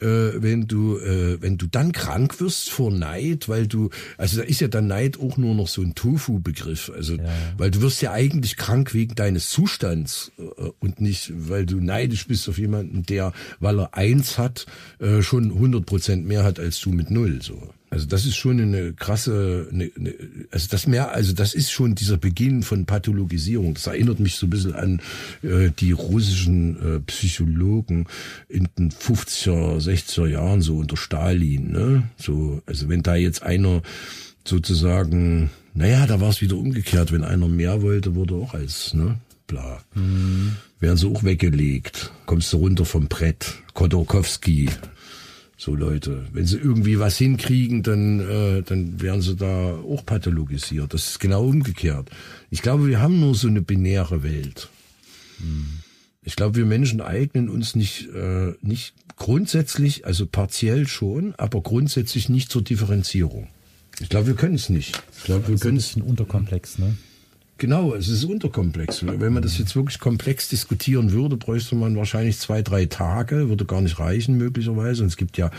äh, wenn du, äh, wenn du dann krank wirst vor Neid, weil du, also da ist ja dann Neid auch nur noch so ein Tofu-Begriff, also, ja. weil du wirst ja eigentlich krank wegen deines Zustands äh, und nicht, weil du neidisch bist auf jemanden, der, weil er eins hat, äh, schon 100 Prozent mehr hat als du mit null, so. Also das ist schon eine krasse, eine, eine, also das mehr, also das ist schon dieser Beginn von Pathologisierung. Das erinnert mich so ein bisschen an äh, die russischen äh, Psychologen in den 50er, 60er Jahren so unter Stalin. Ne? So, also wenn da jetzt einer sozusagen, naja, da war es wieder umgekehrt. Wenn einer mehr wollte, wurde auch als, ne, bla. Mhm. Werden sie auch weggelegt. Kommst du runter vom Brett. Kodorkowski, so Leute. Wenn sie irgendwie was hinkriegen, dann, äh, dann werden sie da auch pathologisiert. Das ist genau umgekehrt. Ich glaube, wir haben nur so eine binäre Welt. Hm. Ich glaube, wir Menschen eignen uns nicht, äh, nicht grundsätzlich, also partiell schon, aber grundsätzlich nicht zur Differenzierung. Ich glaube, wir können es nicht. Ich glaube, wir können es. Ein Unterkomplex, ne? Genau, es ist unterkomplex. Wenn man das jetzt wirklich komplex diskutieren würde, bräuchte man wahrscheinlich zwei, drei Tage, würde gar nicht reichen möglicherweise. Und es gibt ja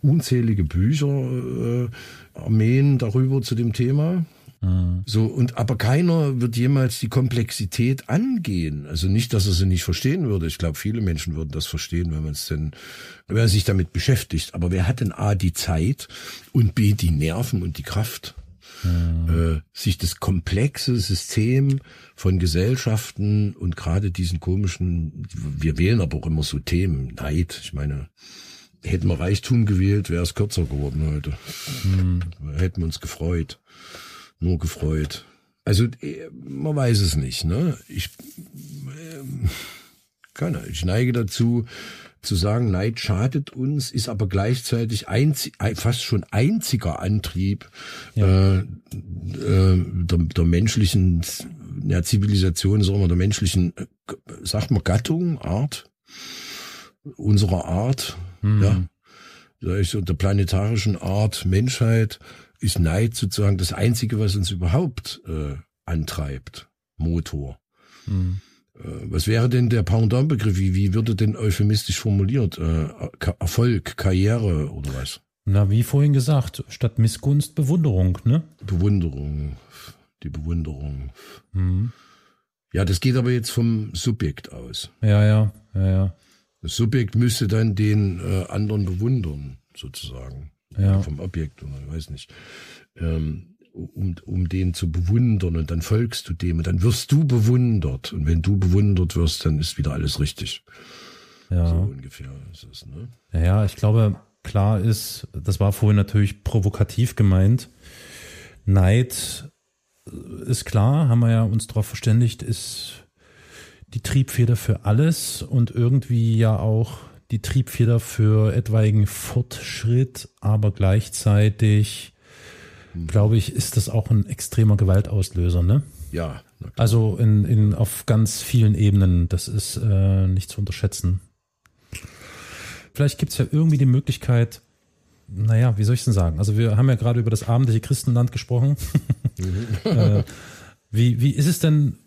unzählige Bücher, äh, Armeen darüber zu dem Thema. Mhm. So, und aber keiner wird jemals die Komplexität angehen. Also nicht, dass er sie nicht verstehen würde. Ich glaube, viele Menschen würden das verstehen, wenn man es denn, wenn man sich damit beschäftigt. Aber wer hat denn A die Zeit und B die Nerven und die Kraft? Äh, sich das komplexe System von Gesellschaften und gerade diesen komischen, wir wählen aber auch immer so Themen, Neid, ich meine, hätten wir Reichtum gewählt, wäre es kürzer geworden heute. Mhm. Hätten wir uns gefreut. Nur gefreut. Also äh, man weiß es nicht, ne? Ich äh, keine, ich neige dazu, zu sagen, Neid schadet uns, ist aber gleichzeitig einzig, fast schon einziger Antrieb ja. äh, äh, der, der menschlichen ja, Zivilisation, sagen wir, der menschlichen, äh, sagt man Gattung, Art, unserer Art, mhm. ja, sag ich so, der planetarischen Art, Menschheit, ist Neid sozusagen das Einzige, was uns überhaupt äh, antreibt, Motor. Mhm. Äh, was wäre denn der Pendant-Begriff? Wie, wie würde denn euphemistisch formuliert? Äh, Erfolg, Karriere oder was? Na, wie vorhin gesagt, statt Missgunst Bewunderung, ne? Bewunderung, die Bewunderung. Mhm. Ja, das geht aber jetzt vom Subjekt aus. Ja, ja, ja, ja. Das Subjekt müsste dann den äh, anderen bewundern, sozusagen. Ja. Vom Objekt, oder ich weiß nicht. Ähm, um, um den zu bewundern und dann folgst du dem und dann wirst du bewundert und wenn du bewundert wirst, dann ist wieder alles richtig. Ja. So ungefähr ist es, ne? Ja, ich glaube, klar ist, das war vorhin natürlich provokativ gemeint. Neid ist klar, haben wir ja uns darauf verständigt, ist die Triebfeder für alles und irgendwie ja auch die Triebfeder für etwaigen Fortschritt, aber gleichzeitig. Glaube ich, ist das auch ein extremer Gewaltauslöser, ne? Ja. Also in, in, auf ganz vielen Ebenen, das ist äh, nicht zu unterschätzen. Vielleicht gibt es ja irgendwie die Möglichkeit, naja, wie soll ich denn sagen? Also wir haben ja gerade über das abendliche Christenland gesprochen. Mhm. äh, wie, wie ist es denn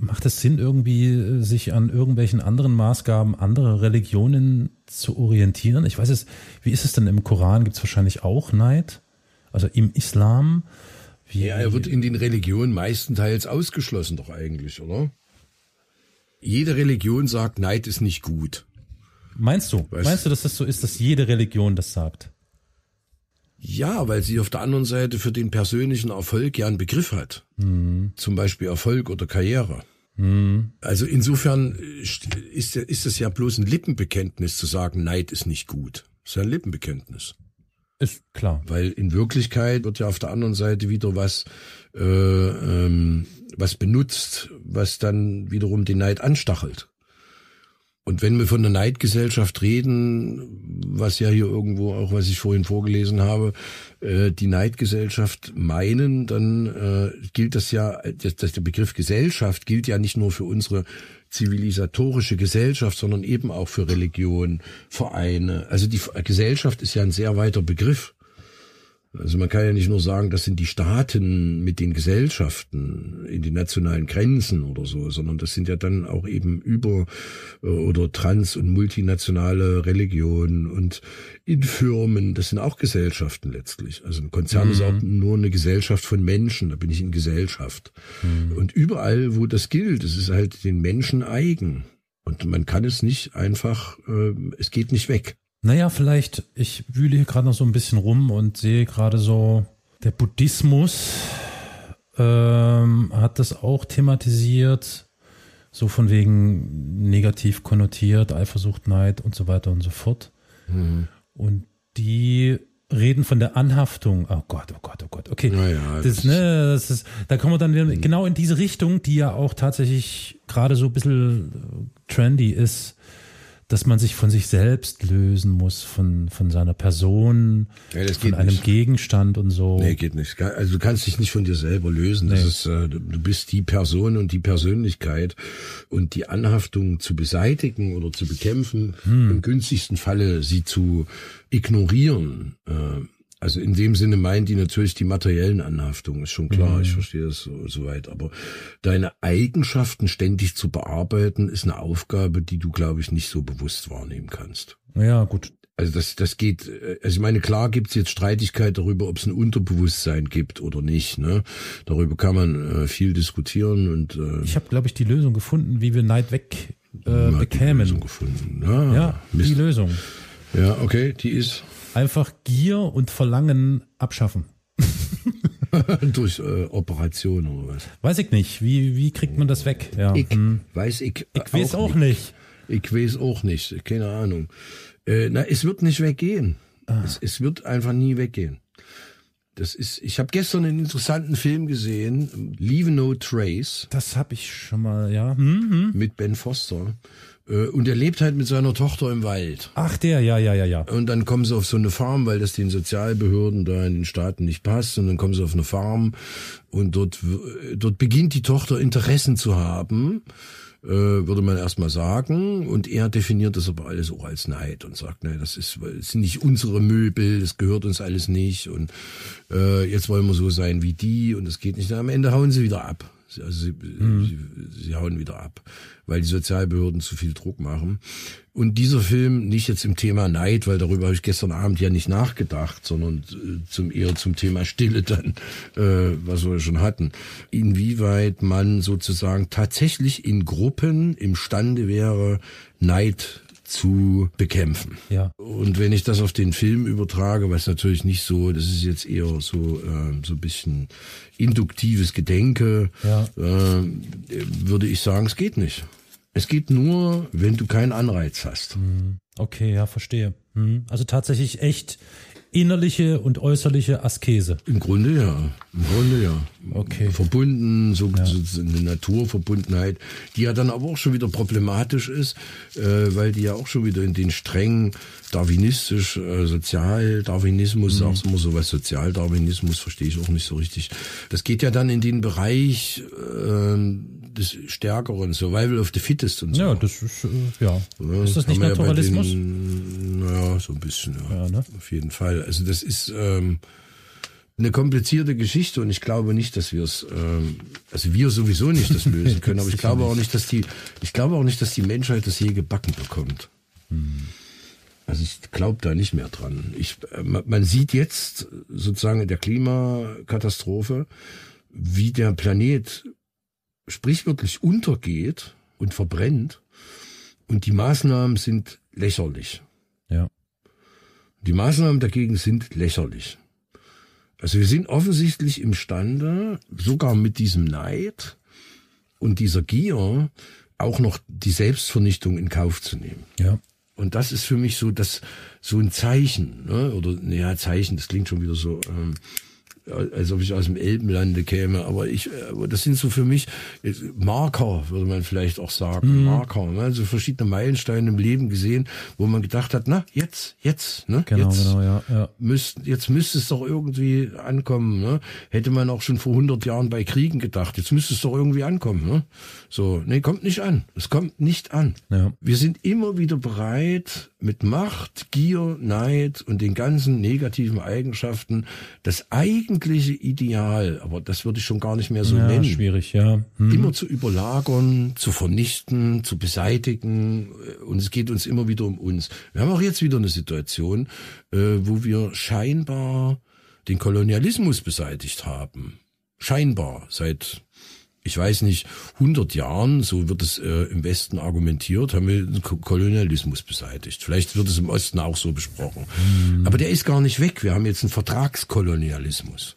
macht es Sinn, irgendwie sich an irgendwelchen anderen Maßgaben anderer Religionen zu orientieren? Ich weiß es, wie ist es denn im Koran? Gibt es wahrscheinlich auch Neid? Also im Islam? Ja, er wird in den Religionen meistenteils ausgeschlossen doch eigentlich, oder? Jede Religion sagt, Neid ist nicht gut. Meinst du? Weißt, Meinst du, dass das so ist, dass jede Religion das sagt? Ja, weil sie auf der anderen Seite für den persönlichen Erfolg ja einen Begriff hat. Mhm. Zum Beispiel Erfolg oder Karriere. Mhm. Also insofern ist, ist es ja bloß ein Lippenbekenntnis zu sagen, Neid ist nicht gut. Das ist ja ein Lippenbekenntnis. Ist klar. Weil in Wirklichkeit wird ja auf der anderen Seite wieder was, äh, ähm, was benutzt, was dann wiederum den Neid anstachelt. Und wenn wir von der Neidgesellschaft reden, was ja hier irgendwo auch, was ich vorhin vorgelesen habe, äh, die Neidgesellschaft meinen, dann äh, gilt das ja, dass, der Begriff Gesellschaft gilt ja nicht nur für unsere zivilisatorische Gesellschaft, sondern eben auch für Religion, Vereine. Also die Gesellschaft ist ja ein sehr weiter Begriff. Also man kann ja nicht nur sagen, das sind die Staaten mit den Gesellschaften in den nationalen Grenzen oder so, sondern das sind ja dann auch eben über äh, oder trans- und multinationale Religionen und in Firmen, das sind auch Gesellschaften letztlich. Also ein Konzern mhm. ist auch nur eine Gesellschaft von Menschen, da bin ich in Gesellschaft. Mhm. Und überall, wo das gilt, es ist halt den Menschen eigen. Und man kann es nicht einfach, äh, es geht nicht weg. Naja, vielleicht, ich wühle hier gerade noch so ein bisschen rum und sehe gerade so, der Buddhismus ähm, hat das auch thematisiert, so von wegen negativ konnotiert, Eifersucht, Neid und so weiter und so fort. Mhm. Und die reden von der Anhaftung. Oh Gott, oh Gott, oh Gott. Okay. Naja, das, ne, das ist, da kommen wir dann wieder genau in diese Richtung, die ja auch tatsächlich gerade so ein bisschen trendy ist dass man sich von sich selbst lösen muss, von, von seiner Person, ja, von einem nicht. Gegenstand und so. Nee, geht nicht. Also du kannst dich nicht von dir selber lösen. Das nee. ist, äh, du bist die Person und die Persönlichkeit und die Anhaftung zu beseitigen oder zu bekämpfen, hm. im günstigsten Falle sie zu ignorieren, äh, also in dem Sinne meint die natürlich die materiellen Anhaftungen, ist schon klar, mhm. ich verstehe das so, so weit. Aber deine Eigenschaften ständig zu bearbeiten, ist eine Aufgabe, die du, glaube ich, nicht so bewusst wahrnehmen kannst. Ja, gut. Also das, das geht, äh, also ich meine, klar gibt's jetzt Streitigkeit darüber, ob es ein Unterbewusstsein gibt oder nicht. Ne? Darüber kann man äh, viel diskutieren und äh, Ich habe, glaube ich, die Lösung gefunden, wie wir Neid weg äh, bekämen. Die Lösung gefunden. Ah, ja, Mist. die Lösung. Ja, okay, die ist einfach Gier und Verlangen abschaffen. Durch äh, Operation oder was? Weiß ich nicht. Wie, wie kriegt man das weg? Ja. Ich hm. weiß ich. Ich weiß auch, auch nicht. nicht. Ich weiß auch nicht. Keine Ahnung. Äh, na, es wird nicht weggehen. Ah. Es, es wird einfach nie weggehen. Das ist, ich habe gestern einen interessanten Film gesehen, Leave No Trace. Das habe ich schon mal, ja. Hm, hm. Mit Ben Foster. Äh, und er lebt halt mit seiner Tochter im Wald. Ach, der, ja, ja, ja, ja. Und dann kommen sie auf so eine Farm, weil das den Sozialbehörden da in den Staaten nicht passt. Und dann kommen sie auf eine Farm und dort, dort beginnt die Tochter Interessen zu haben, äh, würde man erstmal sagen. Und er definiert das aber alles auch als Neid und sagt, ne, das ist, das sind nicht unsere Möbel, das gehört uns alles nicht. Und äh, jetzt wollen wir so sein wie die und das geht nicht. Und am Ende hauen sie wieder ab. Also sie, mhm. sie, sie hauen wieder ab, weil die Sozialbehörden zu viel Druck machen. Und dieser Film nicht jetzt im Thema Neid, weil darüber habe ich gestern Abend ja nicht nachgedacht, sondern äh, zum eher zum Thema Stille dann, äh, was wir schon hatten. Inwieweit man sozusagen tatsächlich in Gruppen imstande wäre, Neid zu bekämpfen. Ja. Und wenn ich das auf den Film übertrage, was natürlich nicht so, das ist jetzt eher so äh, so ein bisschen induktives Gedenke, ja. äh, würde ich sagen, es geht nicht. Es geht nur, wenn du keinen Anreiz hast. Hm. Okay, ja, verstehe. Hm. Also tatsächlich echt innerliche und äußerliche Askese. Im Grunde ja. Im Grunde ja. Okay. Verbunden, so, ja. so eine Naturverbundenheit, die ja dann aber auch schon wieder problematisch ist, äh, weil die ja auch schon wieder in den strengen darwinistisch, äh, Sozialdarwinismus, mhm. sagst immer so was, Sozialdarwinismus verstehe ich auch nicht so richtig. Das geht ja dann in den Bereich äh, des Stärkeren, Survival of the Fittest und so. Ja, das ist, äh, ja. ja. Ist das nicht Naturalismus? Ja den, naja, so ein bisschen, ja. ja ne? Auf jeden Fall. Also das ist ähm, eine komplizierte Geschichte und ich glaube nicht, dass wir es, ähm, also wir sowieso nicht das lösen können, aber ich glaube auch nicht, dass die, ich glaube auch nicht, dass die Menschheit das je gebacken bekommt. Hm. Also ich glaube da nicht mehr dran. Ich, äh, man sieht jetzt sozusagen in der Klimakatastrophe, wie der Planet sprichwörtlich untergeht und verbrennt. Und die Maßnahmen sind lächerlich. Die Maßnahmen dagegen sind lächerlich. Also wir sind offensichtlich imstande, sogar mit diesem Neid und dieser Gier auch noch die Selbstvernichtung in Kauf zu nehmen. Ja. Und das ist für mich so das so ein Zeichen, ne? oder ja Zeichen, das klingt schon wieder so. Ähm, als ob ich aus dem Elbenlande käme. Aber ich, äh, das sind so für mich Marker, würde man vielleicht auch sagen. Mhm. Marker. Ne? So verschiedene Meilensteine im Leben gesehen, wo man gedacht hat, na, jetzt, jetzt, ne? Genau, jetzt, genau, ja, ja. Müsst, jetzt müsste es doch irgendwie ankommen, ne? Hätte man auch schon vor 100 Jahren bei Kriegen gedacht. Jetzt müsste es doch irgendwie ankommen, ne? So, nee, kommt nicht an. Es kommt nicht an. Ja. Wir sind immer wieder bereit, mit Macht, Gier, Neid und den ganzen negativen Eigenschaften das eigentliche Ideal, aber das würde ich schon gar nicht mehr so ja, nennen. Schwierig, ja. Hm. Immer zu überlagern, zu vernichten, zu beseitigen und es geht uns immer wieder um uns. Wir haben auch jetzt wieder eine Situation, äh, wo wir scheinbar den Kolonialismus beseitigt haben. Scheinbar seit ich weiß nicht, 100 Jahren, so wird es äh, im Westen argumentiert, haben wir den Kolonialismus beseitigt. Vielleicht wird es im Osten auch so besprochen. Mhm. Aber der ist gar nicht weg. Wir haben jetzt einen Vertragskolonialismus.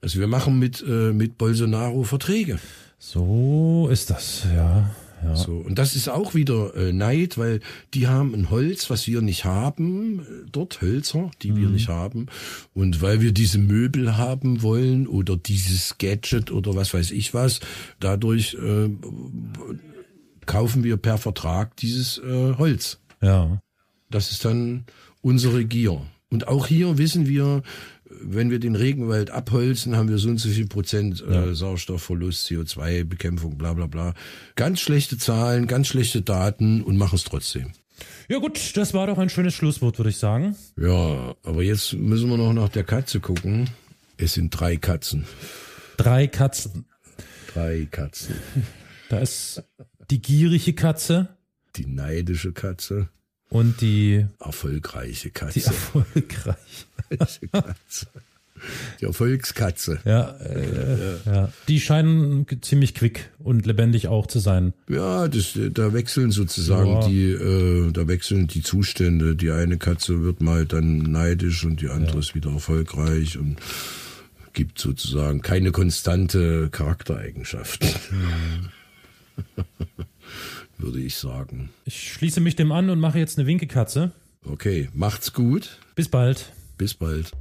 Also wir machen mit, äh, mit Bolsonaro Verträge. So ist das, ja. Ja. So, und das ist auch wieder äh, Neid, weil die haben ein Holz, was wir nicht haben, äh, dort Hölzer, die mhm. wir nicht haben. Und weil wir diese Möbel haben wollen oder dieses Gadget oder was weiß ich was, dadurch äh, kaufen wir per Vertrag dieses äh, Holz. Ja. Das ist dann unsere Gier. Und auch hier wissen wir, wenn wir den Regenwald abholzen, haben wir so und so viel Prozent äh, ja. Sauerstoffverlust, CO2-Bekämpfung, bla bla bla. Ganz schlechte Zahlen, ganz schlechte Daten und machen es trotzdem. Ja gut, das war doch ein schönes Schlusswort, würde ich sagen. Ja, aber jetzt müssen wir noch nach der Katze gucken. Es sind drei Katzen. Drei Katzen. Drei Katzen. Da ist die gierige Katze. Die neidische Katze. Und die erfolgreiche Katze. Die erfolgreiche Katze. Die Erfolgskatze. Ja, äh, ja. ja. Die scheinen ziemlich quick und lebendig auch zu sein. Ja, das, da wechseln sozusagen ja. die, äh, da wechseln die Zustände. Die eine Katze wird mal dann neidisch und die andere ist wieder erfolgreich und gibt sozusagen keine konstante Charaktereigenschaft. Würde ich sagen. Ich schließe mich dem an und mache jetzt eine Winkekatze. Okay, macht's gut. Bis bald. Bis bald.